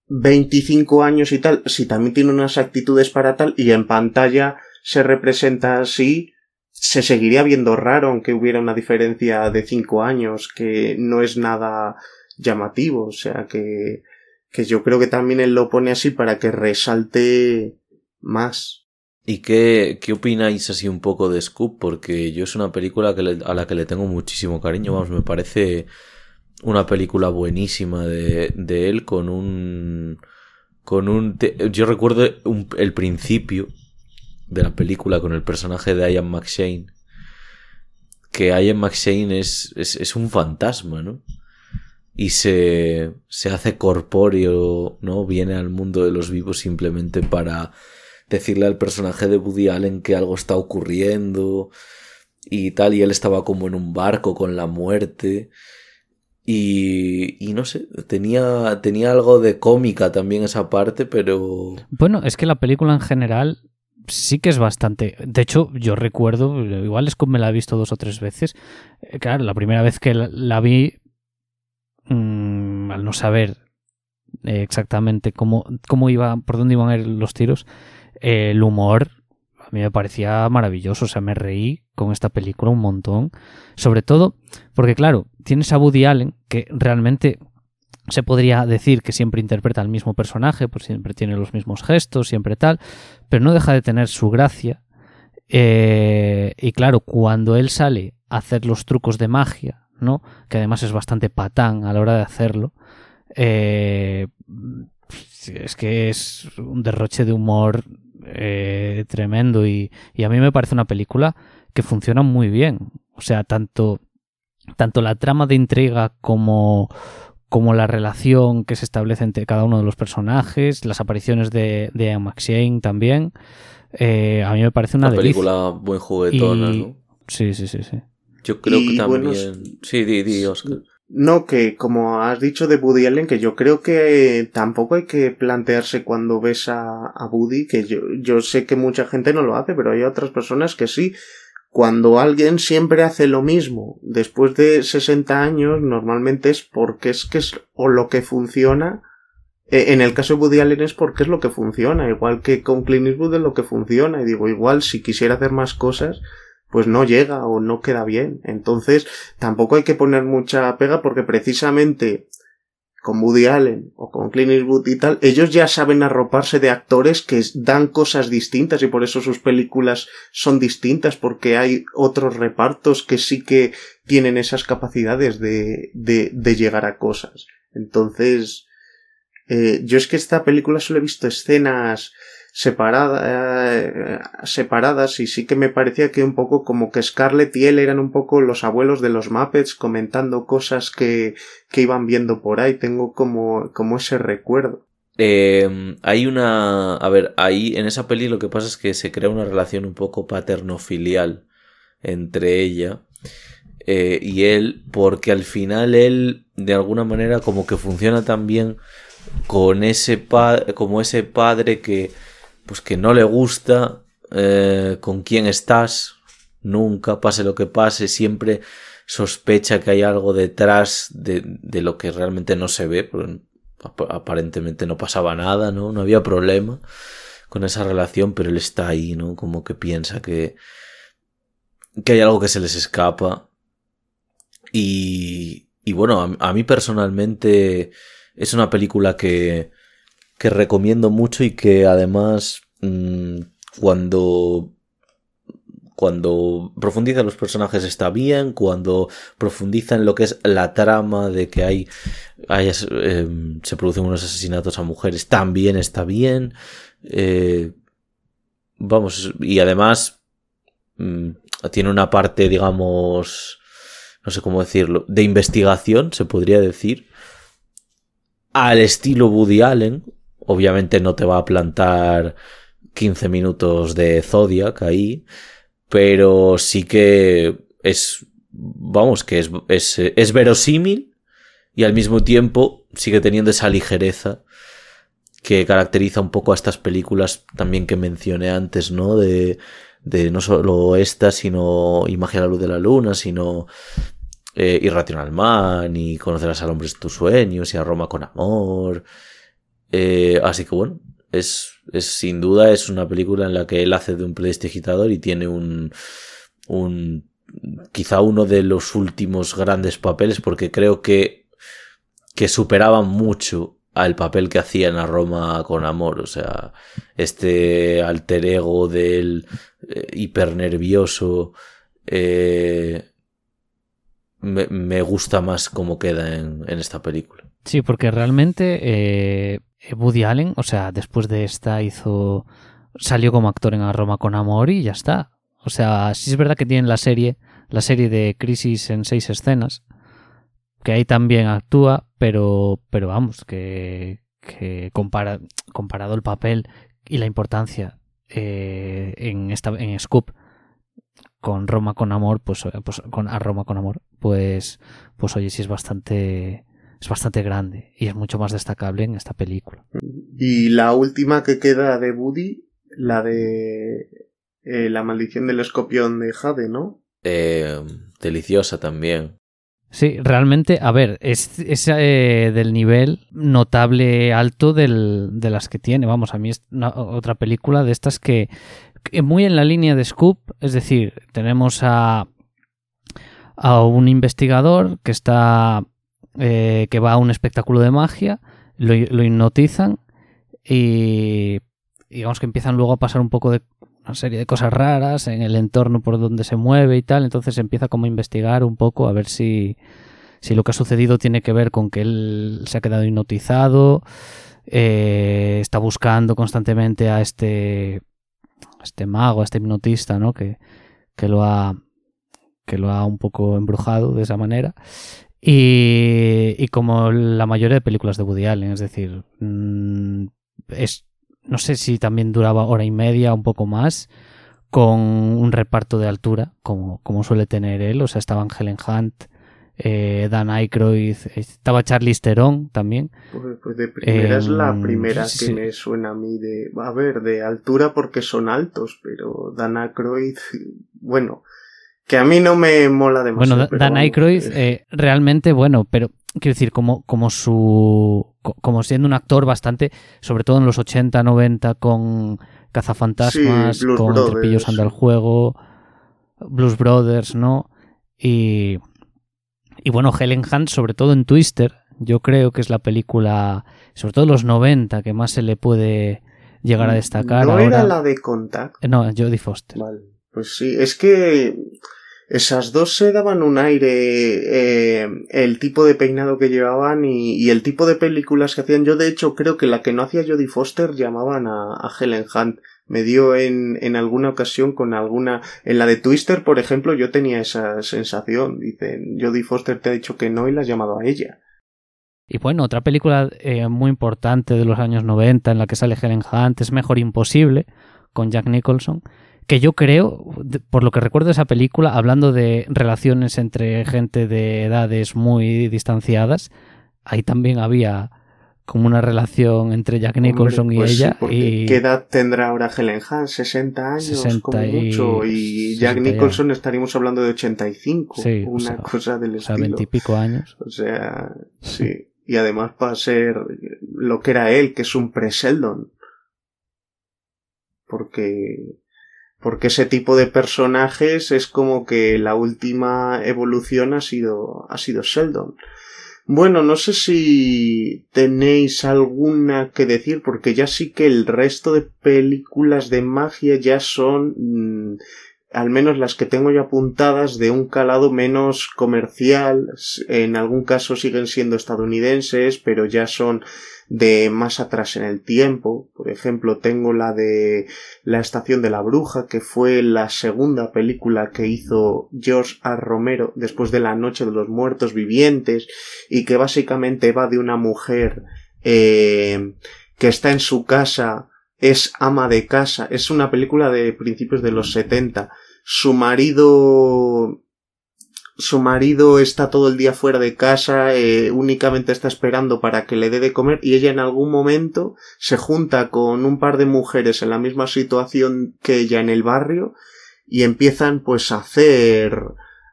25 años y tal, si también tiene unas actitudes para tal y en pantalla se representa así, se seguiría viendo raro aunque hubiera una diferencia de 5 años que no es nada llamativo, o sea que, que yo creo que también él lo pone así para que resalte más. ¿Y qué, qué opináis así un poco de Scoop? Porque yo es una película que a la que le tengo muchísimo cariño, vamos, me parece una película buenísima de, de él con un... con un... yo recuerdo el principio de la película con el personaje de Ian McShane. Que Ian McShane es, es, es un fantasma, ¿no? Y se, se hace corpóreo, ¿no? Viene al mundo de los vivos simplemente para decirle al personaje de Woody Allen que algo está ocurriendo y tal, y él estaba como en un barco con la muerte. Y, y no sé, tenía, tenía algo de cómica también esa parte, pero... Bueno, es que la película en general sí que es bastante. De hecho, yo recuerdo, igual es como me la he visto dos o tres veces. Eh, Claro, la primera vez que la, la vi, mm, al no saber eh, exactamente cómo, cómo iba, por dónde iban a ir los tiros, eh, el humor a mí me parecía maravilloso. O sea, me reí con esta película un montón. Sobre todo porque, claro, tienes a Woody Allen que realmente se podría decir que siempre interpreta al mismo personaje, pues siempre tiene los mismos gestos, siempre tal, pero no deja de tener su gracia. Eh, y claro, cuando él sale a hacer los trucos de magia, ¿no? Que además es bastante patán a la hora de hacerlo. eh, es que es un derroche de humor eh, tremendo y, y a mí me parece una película que funciona muy bien. O sea, tanto, tanto la trama de intriga como, como la relación que se establece entre cada uno de los personajes, las apariciones de, de Ian McShane también. eh, a mí me parece una, Una película buen juguetona, Y- ¿no? Sí, sí, sí, sí. Yo creo Y que también... bueno, Sí, di, di, Oscar. No, que como has dicho de Woody Allen, que yo creo que tampoco hay que plantearse cuando ves a, a Woody, que yo, yo sé que mucha gente no lo hace, pero hay otras personas que sí. Cuando alguien siempre hace lo mismo después de 60 años, normalmente es porque es que es o lo que funciona. Eh, En el caso de Woody Allen es porque es lo que funciona, igual que con Clint Eastwood es lo que funciona. Y digo, igual si quisiera hacer más cosas, pues no llega o no queda bien. Entonces, tampoco hay que poner mucha pega porque precisamente con Woody Allen o con Clint Eastwood y tal, ellos ya saben arroparse de actores que dan cosas distintas y por eso sus películas son distintas porque hay otros repartos que sí que tienen esas capacidades de, de, de llegar a cosas. Entonces, eh, yo es que esta película solo he visto escenas separada, eh, separadas y sí que me parecía que un poco como que Scarlett y él eran un poco los abuelos de los Muppets comentando cosas que, que iban viendo por ahí. Tengo como, como ese recuerdo. Eh, hay una. A ver, ahí en esa peli lo que pasa es que se crea una relación un poco paterno-filial entre ella eh, y él, porque al final él, de alguna manera, como que funciona también con ese padre, como ese padre que pues que no le gusta eh, con quién estás, nunca, pase lo que pase, siempre sospecha que hay algo detrás de, de lo que realmente no se ve, aparentemente no pasaba nada, ¿no? No había problema con esa relación, pero él está ahí, ¿no? Como que piensa que, que hay algo que se les escapa. Y, y bueno, a, mí personalmente es una película que, que recomiendo mucho y que además mm, cuando cuando profundiza en los personajes está bien, cuando profundiza en lo que es la trama de que hay, em, se producen unos asesinatos a mujeres, también está bien. Eh, vamos, y además mm, tiene una parte, digamos, no sé cómo decirlo, de investigación, se podría decir, al estilo Woody Allen. Obviamente no te va a plantar 15 minutos de Zodiac ahí, pero sí que es, vamos, que es, es, es verosímil y al mismo tiempo sigue teniendo esa ligereza que caracteriza un poco a estas películas también que mencioné antes, ¿no? De, de no solo esta, sino Imagen a la luz de la luna, sino eh, Irrational Man y Conocerás al hombre de tus sueños y a Roma con amor. Eh, así que bueno, es, es sin duda es una película en la que él hace de un prestidigitador y tiene un, un quizá uno de los últimos grandes papeles porque creo que que superaba mucho al papel que hacía en la Roma con amor, o sea, este alter ego del eh, hiper nervioso eh, me, me, gusta más cómo queda en, en, esta película. Sí, porque realmente eh, Woody Allen, o sea, después de esta hizo. salió como actor en A Roma con Amor y ya está. O sea, sí es verdad que tienen la serie, la serie de Crisis en seis escenas, que ahí también actúa, pero, pero vamos, que, que compara, comparado el papel y la importancia eh, en, esta, en Scoop con Roma con Amor, pues, pues con A Roma con Amor, pues, pues oye, sí es bastante es bastante grande y es mucho más destacable en esta película. Y la última que queda de Woody, la de eh, La maldición del escopión de Jade, ¿no? Eh, deliciosa también. Sí, realmente, a ver, es, es eh, del nivel notable alto del, de las que tiene. Vamos, a mí es otra película de estas que, que, muy en la línea de Scoop, es decir, tenemos a, a un investigador que está eh, que va a un espectáculo de magia, lo, lo hipnotizan y digamos que empiezan luego a pasar un poco de una serie de cosas raras en el entorno por donde se mueve y tal, entonces empieza como a investigar un poco a ver si, si lo que ha sucedido tiene que ver con que él se ha quedado hipnotizado, eh, está buscando constantemente a este, a este mago, a este hipnotista, ¿no? Que, que lo ha que lo ha un poco embrujado de esa manera y, y, como la mayoría de películas de Woody Allen, es decir, mmm, es, no sé si también duraba hora y media, un poco más, con un reparto de altura, como, como suele tener él. O sea, estaban Helen Hunt, eh, Dan Aykroyd, estaba Charlie Theron también. Pues, pues de primera eh, es la primera sí, que me suena a mí de, a ver, de altura porque son altos, pero Dan Aykroyd, bueno, que a mí no me mola demasiado. Bueno, Dan Aykroyd eh, realmente, bueno, pero quiero decir, como, como su. como siendo un actor bastante, sobre todo en los 80, 90, con Cazafantasmas, sí, con Brothers. Trepillos anda el juego, Blues Brothers, ¿no? Y. Y bueno, Helen Hunt, sobre todo en Twister, yo creo que es la película, sobre todo los 90, que más se le puede llegar a destacar. ¿No ahora. era la de Contact? No, Jodie Foster. Vale. Pues sí, es que Esas dos se daban un aire, eh, el tipo de peinado que llevaban y, el tipo de películas que hacían. Yo, de hecho, creo que la que no hacía Jodie Foster llamaban a, Helen Hunt. Me dio en, en alguna ocasión con alguna. En la de Twister, por ejemplo, yo tenía esa sensación. Dicen, Jodie Foster te ha dicho que no y la has llamado a ella. Y bueno, otra película eh, muy importante de los años 90 en la que sale Helen Hunt es Mejor Imposible, con Jack Nicholson, que yo creo, por lo que recuerdo de esa película, hablando de relaciones entre gente de edades muy distanciadas, ahí también había como una relación entre Jack Nicholson y pues ella. y... ¿Qué edad tendrá ahora Helen Hunt? 60 años, como mucho. Y Jack Nicholson estaríamos hablando de 85. Sí, una cosa del estilo. O sea, 20 y pico años. O sea, sí y además para ser lo que era él, que es un pre-Sheldon. Porque, porque ese tipo de personajes es como que la última evolución ha sido, ha sido Sheldon. Bueno, no sé si tenéis alguna que decir, porque ya sí que el resto de películas de magia ya son mm, al menos las que tengo yo apuntadas, de un calado menos comercial. En algún caso siguen siendo estadounidenses, pero ya son de más atrás en el tiempo. Por ejemplo, tengo la de La Estación de la Bruja, que fue la segunda película que hizo George R. Romero después de La Noche de los Muertos Vivientes, y que básicamente va de una mujer eh, que está en su casa es ama de casa. Es una película de principios de los 70. Su marido su marido está todo el día fuera de casa, eh, únicamente está esperando para que le dé de comer y ella en algún momento se junta con un par de mujeres en la misma situación que ella en el barrio y empiezan pues a hacer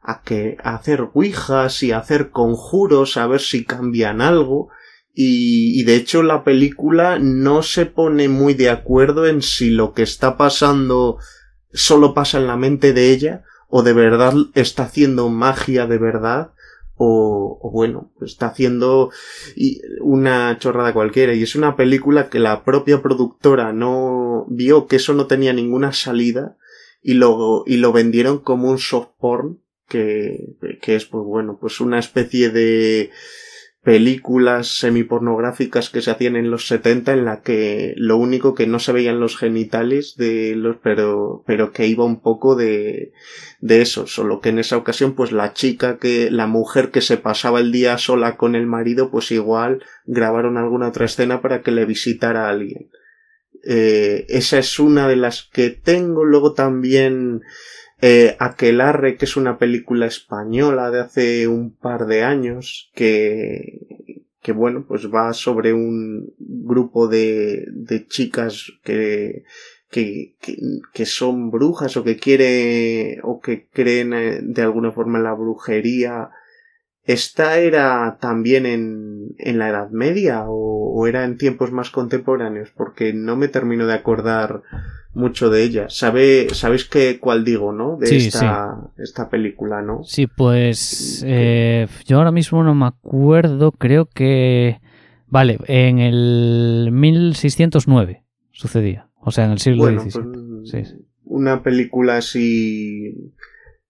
a que a hacer ouijas y a hacer conjuros a ver si cambian algo y, de hecho la película no se pone muy de acuerdo en si lo que está pasando solo pasa en la mente de ella o de verdad está haciendo magia de verdad o, bueno, está haciendo una chorrada cualquiera. Y es una película que la propia productora no vio que eso no tenía ninguna salida y lo, y lo vendieron como un soft porn que, que es pues bueno, pues una especie de películas semipornográficas que se hacían en los 70 en la que lo único que no se veían los genitales de los pero pero que iba un poco de de eso. Solo que en esa ocasión pues la chica que la mujer que se pasaba el día sola con el marido pues igual grabaron alguna otra escena para que le visitara a alguien. Eh, esa es una de las que tengo. Luego también eh, Aquelarre, que es una película española de hace un par de años, que, que bueno, pues va sobre un grupo de, de chicas que, que, que, son brujas o que quieren o que creen eh, de alguna forma en la brujería. ¿Esta era también en, en la Edad Media o, o, era en tiempos más contemporáneos? Porque no me termino de acordar mucho de ella. ¿Sabe, ¿Sabéis qué, cuál digo, no? De esta, esta película, ¿no? Sí, pues eh, yo ahora mismo no me acuerdo, creo que... Vale, en el 1609 sucedía, o sea, en el siglo pues, Una película así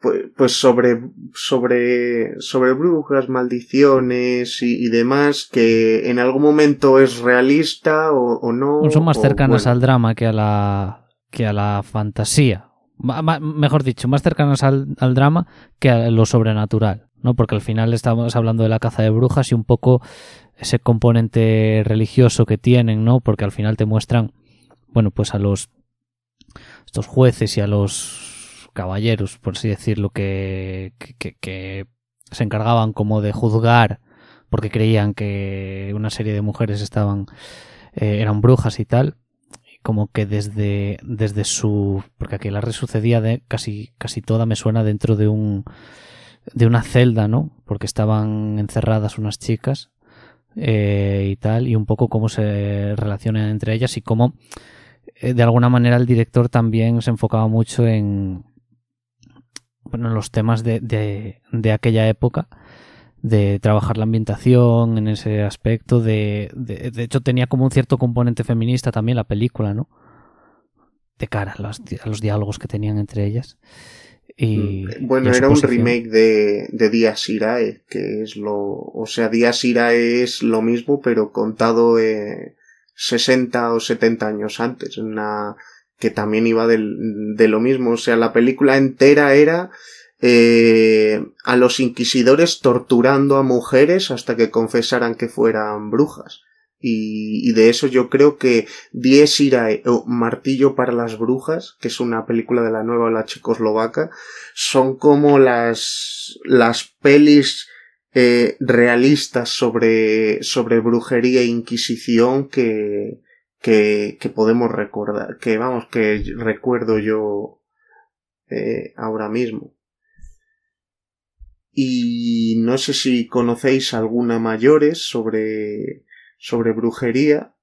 pues, pues, sobre, sobre, sobre brujas, maldiciones y, demás, que en algún momento es realista o, no. Son más cercanas al drama que a la, que a la fantasía. mejor dicho, más cercanas al, drama que a lo sobrenatural, ¿no? Porque al final estamos hablando de la caza de brujas y un poco ese componente religioso que tienen, ¿no? Porque al final te muestran, bueno, pues a los estos jueces y a los caballeros, por así decirlo, que, que, se encargaban como de juzgar porque creían que una serie de mujeres estaban eh, eran brujas y tal como que desde, desde su. Porque aquí la sucedía de casi, casi toda me suena dentro de un. de una celda, ¿no? Porque estaban encerradas unas chicas eh, y tal, y un poco cómo se relacionan entre ellas y cómo eh, de alguna manera el director también se enfocaba mucho en. Bueno, en los temas de, de, de aquella época de trabajar la ambientación en ese aspecto, de, de, hecho tenía como un cierto componente feminista también la película, ¿no? De cara a los, a los diálogos que tenían entre ellas. Y, mm, bueno, era un remake de, de Díaz Irae, que es lo, o sea, Díaz Irae es lo mismo, pero contado eh, 60 o 70 años antes, una, que también iba del, de lo mismo, o sea, la película entera era eh, a los inquisidores torturando a mujeres hasta que confesaran que fueran brujas. Y, de eso yo creo que Dies Irae o Martillo para las Brujas, que es una película de la nueva la checoslovaca, son como las, las pelis eh, realistas sobre, sobre brujería e inquisición que, que, podemos recordar, que vamos, que recuerdo yo eh, ahora mismo. Y no sé si conocéis alguna mayores sobre sobre brujería,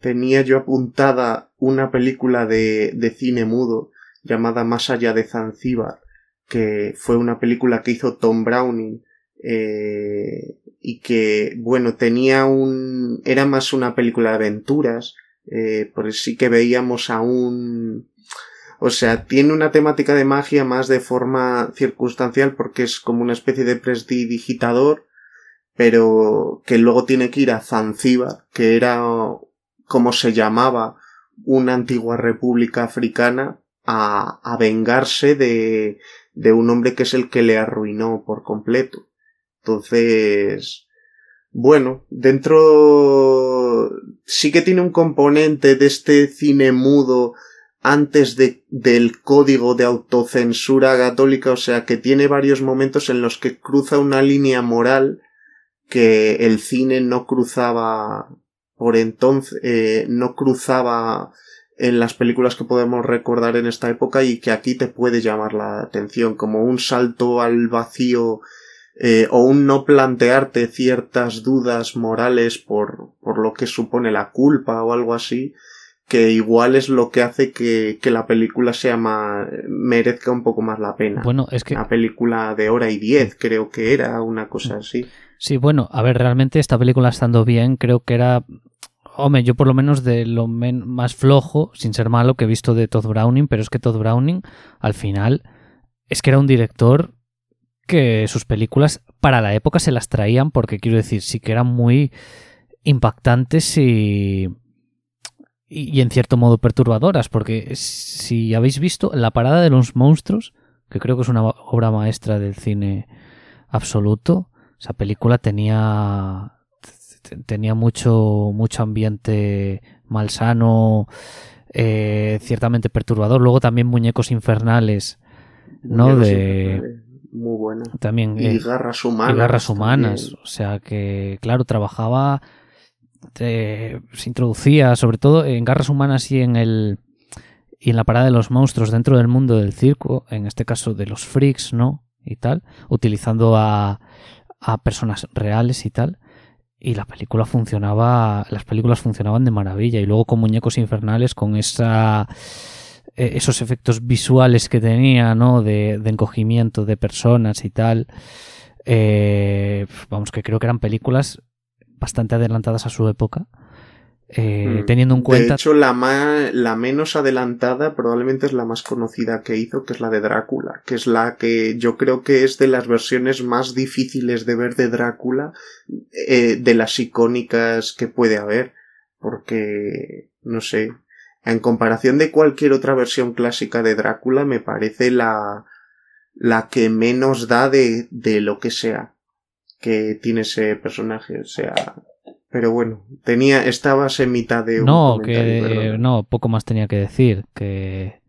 tenía yo apuntada una película de, de cine mudo llamada Más allá de Zanzíbar, que fue una película que hizo Tom Browning eh, y que, bueno, tenía un... era más una película de aventuras, eh, por eso sí que veíamos a un... O sea, tiene una temática de magia más de forma circunstancial porque es como una especie de prestidigitador pero que luego tiene que ir a Zanzíbar, que era como se llamaba una antigua república africana, a, a vengarse de, de un hombre que es el que le arruinó por completo. Entonces, bueno, dentro sí que tiene un componente de este cine mudo antes de, del código de autocensura católica, o sea que tiene varios momentos en los que cruza una línea moral que el cine no cruzaba por entonces, eh, no cruzaba en las películas que podemos recordar en esta época y que aquí te puede llamar la atención como un salto al vacío eh, o un no plantearte ciertas dudas morales por, por lo que supone la culpa o algo así que igual es lo que hace que, que la película sea más, merezca un poco más la pena. Bueno, es que... Una película de hora y diez, creo que era, una cosa así. Sí, bueno, a ver, realmente esta película estando bien, creo que era, hombre, yo por lo menos de lo más flojo, sin ser malo, que he visto de Todd Browning, pero es que Todd Browning, al final, es que era un director que sus películas para la época se las traían, porque quiero decir, sí que eran muy impactantes y, y, en cierto modo perturbadoras, porque si habéis visto La Parada de los Monstruos, que creo que es una obra maestra del cine absoluto, esa película tenía tenía mucho mucho ambiente malsano eh, ciertamente perturbador. Luego también muñecos infernales no de muy buena también y eh, garras humanas y garras humanas o sea que claro trabajaba se introducía sobre todo en garras humanas y en el y en la parada de los monstruos dentro del mundo del circo en este caso de los freaks no y tal utilizando a a personas reales y tal. Y la película funcionaba, las películas funcionaban de maravilla. Y luego con Muñecos Infernales, con esa, esos efectos visuales que tenía, ¿no? De, encogimiento de personas y tal. Eh, vamos, que creo que eran películas bastante adelantadas a su época. Eh, mm. teniendo en cuenta. De hecho, la, la menos adelantada probablemente es la más conocida que hizo, que es la de Drácula, que es la que yo creo que es de las versiones más difíciles de ver de Drácula, eh, de las icónicas que puede haber, porque, no sé, en comparación de cualquier otra versión clásica de Drácula, me parece la, la que menos da de, de lo que sea que tiene ese personaje, o sea, pero bueno, tenía, estabas en mitad de un No, que no, poco más tenía que decir. Que,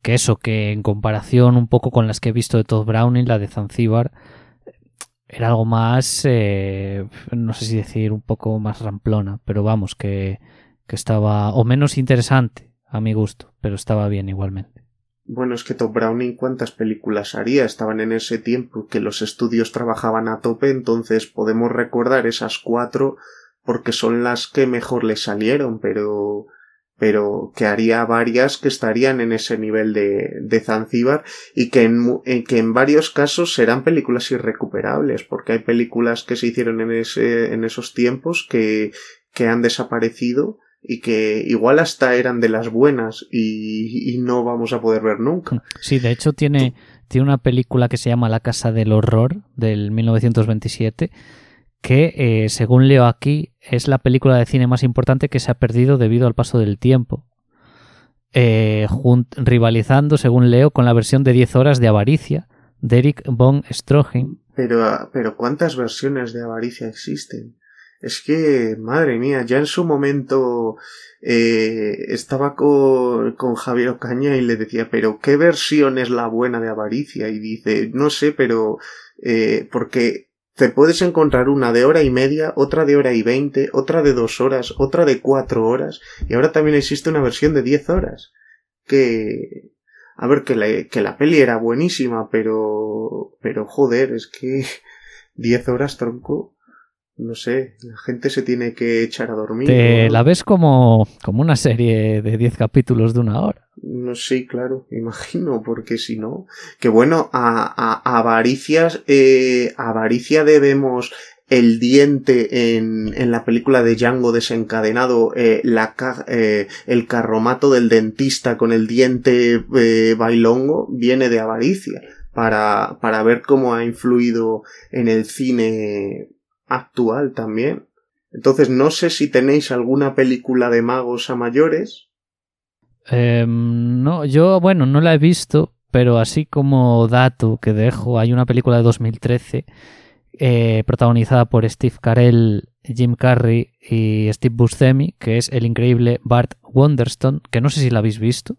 que eso, que en comparación un poco con las que he visto de Todd Browning, la de Zanzíbar, era algo más, eh, no sé si decir, un poco más ramplona, pero vamos, que, que estaba, o menos interesante, a mi gusto, pero estaba bien igualmente. Bueno, es que Todd Browning cuántas películas haría, estaban en ese tiempo que los estudios trabajaban a tope, entonces podemos recordar esas cuatro porque son las que mejor le salieron, pero pero que haría varias que estarían en ese nivel de, de Zanzíbar y que en, que en varios casos serán películas irrecuperables, porque hay películas que se hicieron en, ese, en esos tiempos que, que han desaparecido y que igual hasta eran de las buenas y, y no vamos a poder ver nunca. Sí, de hecho tiene, tiene una película que se llama La Casa del Horror del 1927 que, eh, según leo aquí, es la película de cine más importante que se ha perdido debido al paso del tiempo. Eh, rivalizando, según leo, con la versión de 10 horas de Avaricia de Eric von Stroheim. Pero, pero ¿cuántas versiones de Avaricia existen? Es que, madre mía, ya en su momento eh, estaba con, con Javier Ocaña y le decía, pero ¿qué versión es la buena de Avaricia? Y dice, no sé, pero eh, porque te puedes encontrar una de hora y media, otra de hora y veinte, otra de dos horas, otra de cuatro horas, y ahora también existe una versión de diez horas. Que... A ver, que la, que la peli era buenísima, pero... Pero joder, es que... Diez horas, tronco no sé, la gente se tiene que echar a dormir. Te la ves como, como una serie de 10 capítulos de una hora. No sé, claro, imagino, porque si no. Que bueno, a, a, avaricias, eh, avaricia debemos el diente en, en la película de Django desencadenado, eh, la, eh, el carromato del dentista con el diente eh, bailongo viene de avaricia. Para, para ver cómo ha influido en el cine actual también. Entonces no sé si tenéis alguna película de magos a mayores. Em, no, yo, bueno, no la he visto, pero así como dato que dejo, hay una película de 2013 eh, protagonizada por Steve Carell, Jim Carrey y Steve Buscemi, que es el increíble Bart Wonderstone, que no sé si la habéis visto,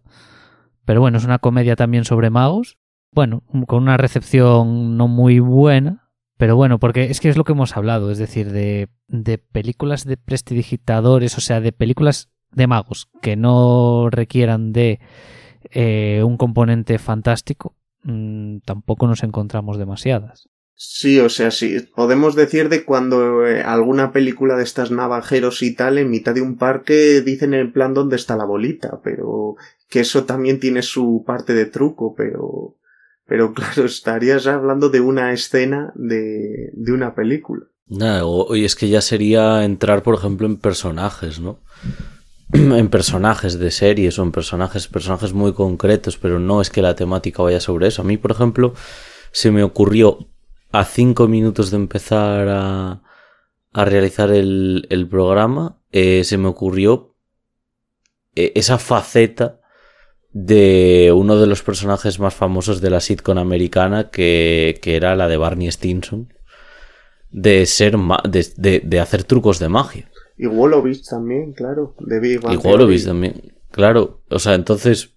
pero bueno, es una comedia también sobre magos. Bueno, con una recepción no muy buena, pero bueno, porque es que es lo que hemos hablado, es decir, de, de películas de prestidigitadores, o sea, de películas de magos que no requieran de eh, un componente fantástico, mmm, tampoco nos encontramos demasiadas. Sí, o sea, sí, podemos decir de cuando eh, alguna película de estas navajeros y tal, en mitad de un parque dicen en plan dónde está la bolita, pero que eso también tiene su parte de truco, pero pero claro, estarías hablando de una escena de, de una película. Nada, y es que ya sería entrar, por ejemplo, en personajes, ¿no? en personajes de series o en personajes, personajes muy concretos, pero no es que la temática vaya sobre eso. A mí, por ejemplo, se me ocurrió a cinco minutos de empezar a, a realizar el, el programa, eh, se me ocurrió eh, esa faceta de uno de los personajes más famosos de la sitcom americana, que, que era la de Barney Stinson, de ser de, de, hacer trucos de magia. Y Wolowitz también, claro. De Big y también, claro. O sea, entonces,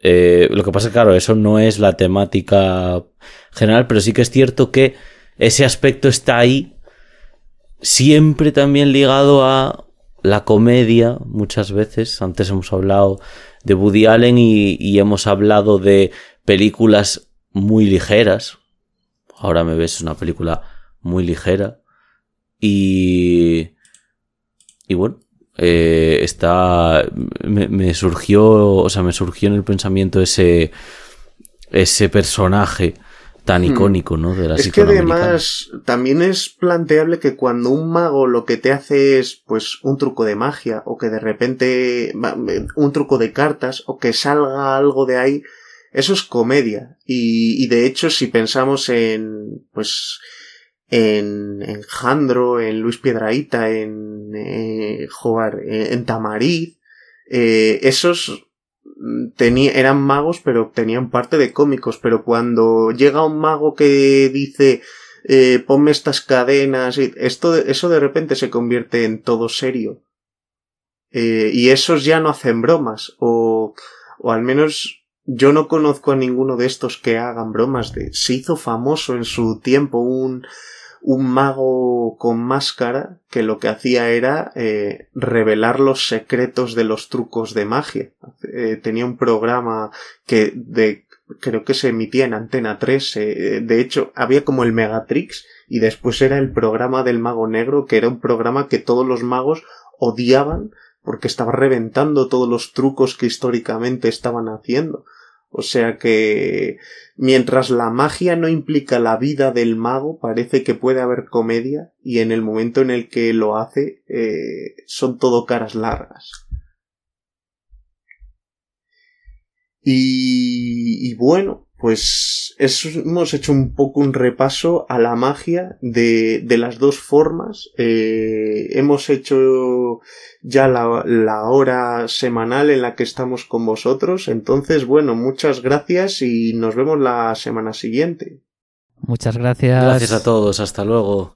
eh, lo que pasa es claro, eso no es la temática general, pero sí que es cierto que ese aspecto está ahí, siempre también ligado a la comedia, muchas veces. Antes hemos hablado de Woody Allen y, hemos hablado de películas muy ligeras. Ahora me ves una película muy ligera. Y. Y bueno, eh, está. Me, surgió. O sea, me surgió en el pensamiento ese. Ese personaje tan icónico, ¿no? De la es que además también es planteable que cuando un mago lo que te hace es pues un truco de magia o que de repente un truco de cartas o que salga algo de ahí, eso es comedia. Y, y de hecho si pensamos en pues en, en Jandro, en Luis Piedraíta, en eh, jugar en Tamariz, eh, esos eran magos, pero tenían parte de cómicos. Pero cuando llega un mago que dice, eh, ponme estas cadenas, y esto, eso de repente se convierte en todo serio. Eh, y esos ya no hacen bromas, o, o al menos yo no conozco a ninguno de estos que hagan bromas de, se hizo famoso en su tiempo un, un mago con máscara que lo que hacía era eh, revelar los secretos de los trucos de magia. Eh, tenía un programa que de creo que se emitía en Antena 3. Eh, de hecho, había como el Megatrix y después era el programa del mago negro, que era un programa que todos los magos odiaban porque estaba reventando todos los trucos que históricamente estaban haciendo. O sea que mientras la magia no implica la vida del mago, parece que puede haber comedia y en el momento en el que lo hace eh, son todo caras largas. Y, y bueno, pues hemos hecho un poco un repaso a la magia de, de las dos formas. Eh, hemos hecho ya la, la, hora semanal en la que estamos con vosotros. Entonces, bueno, muchas gracias y nos vemos la semana siguiente. Muchas gracias. Gracias a todos. Hasta luego.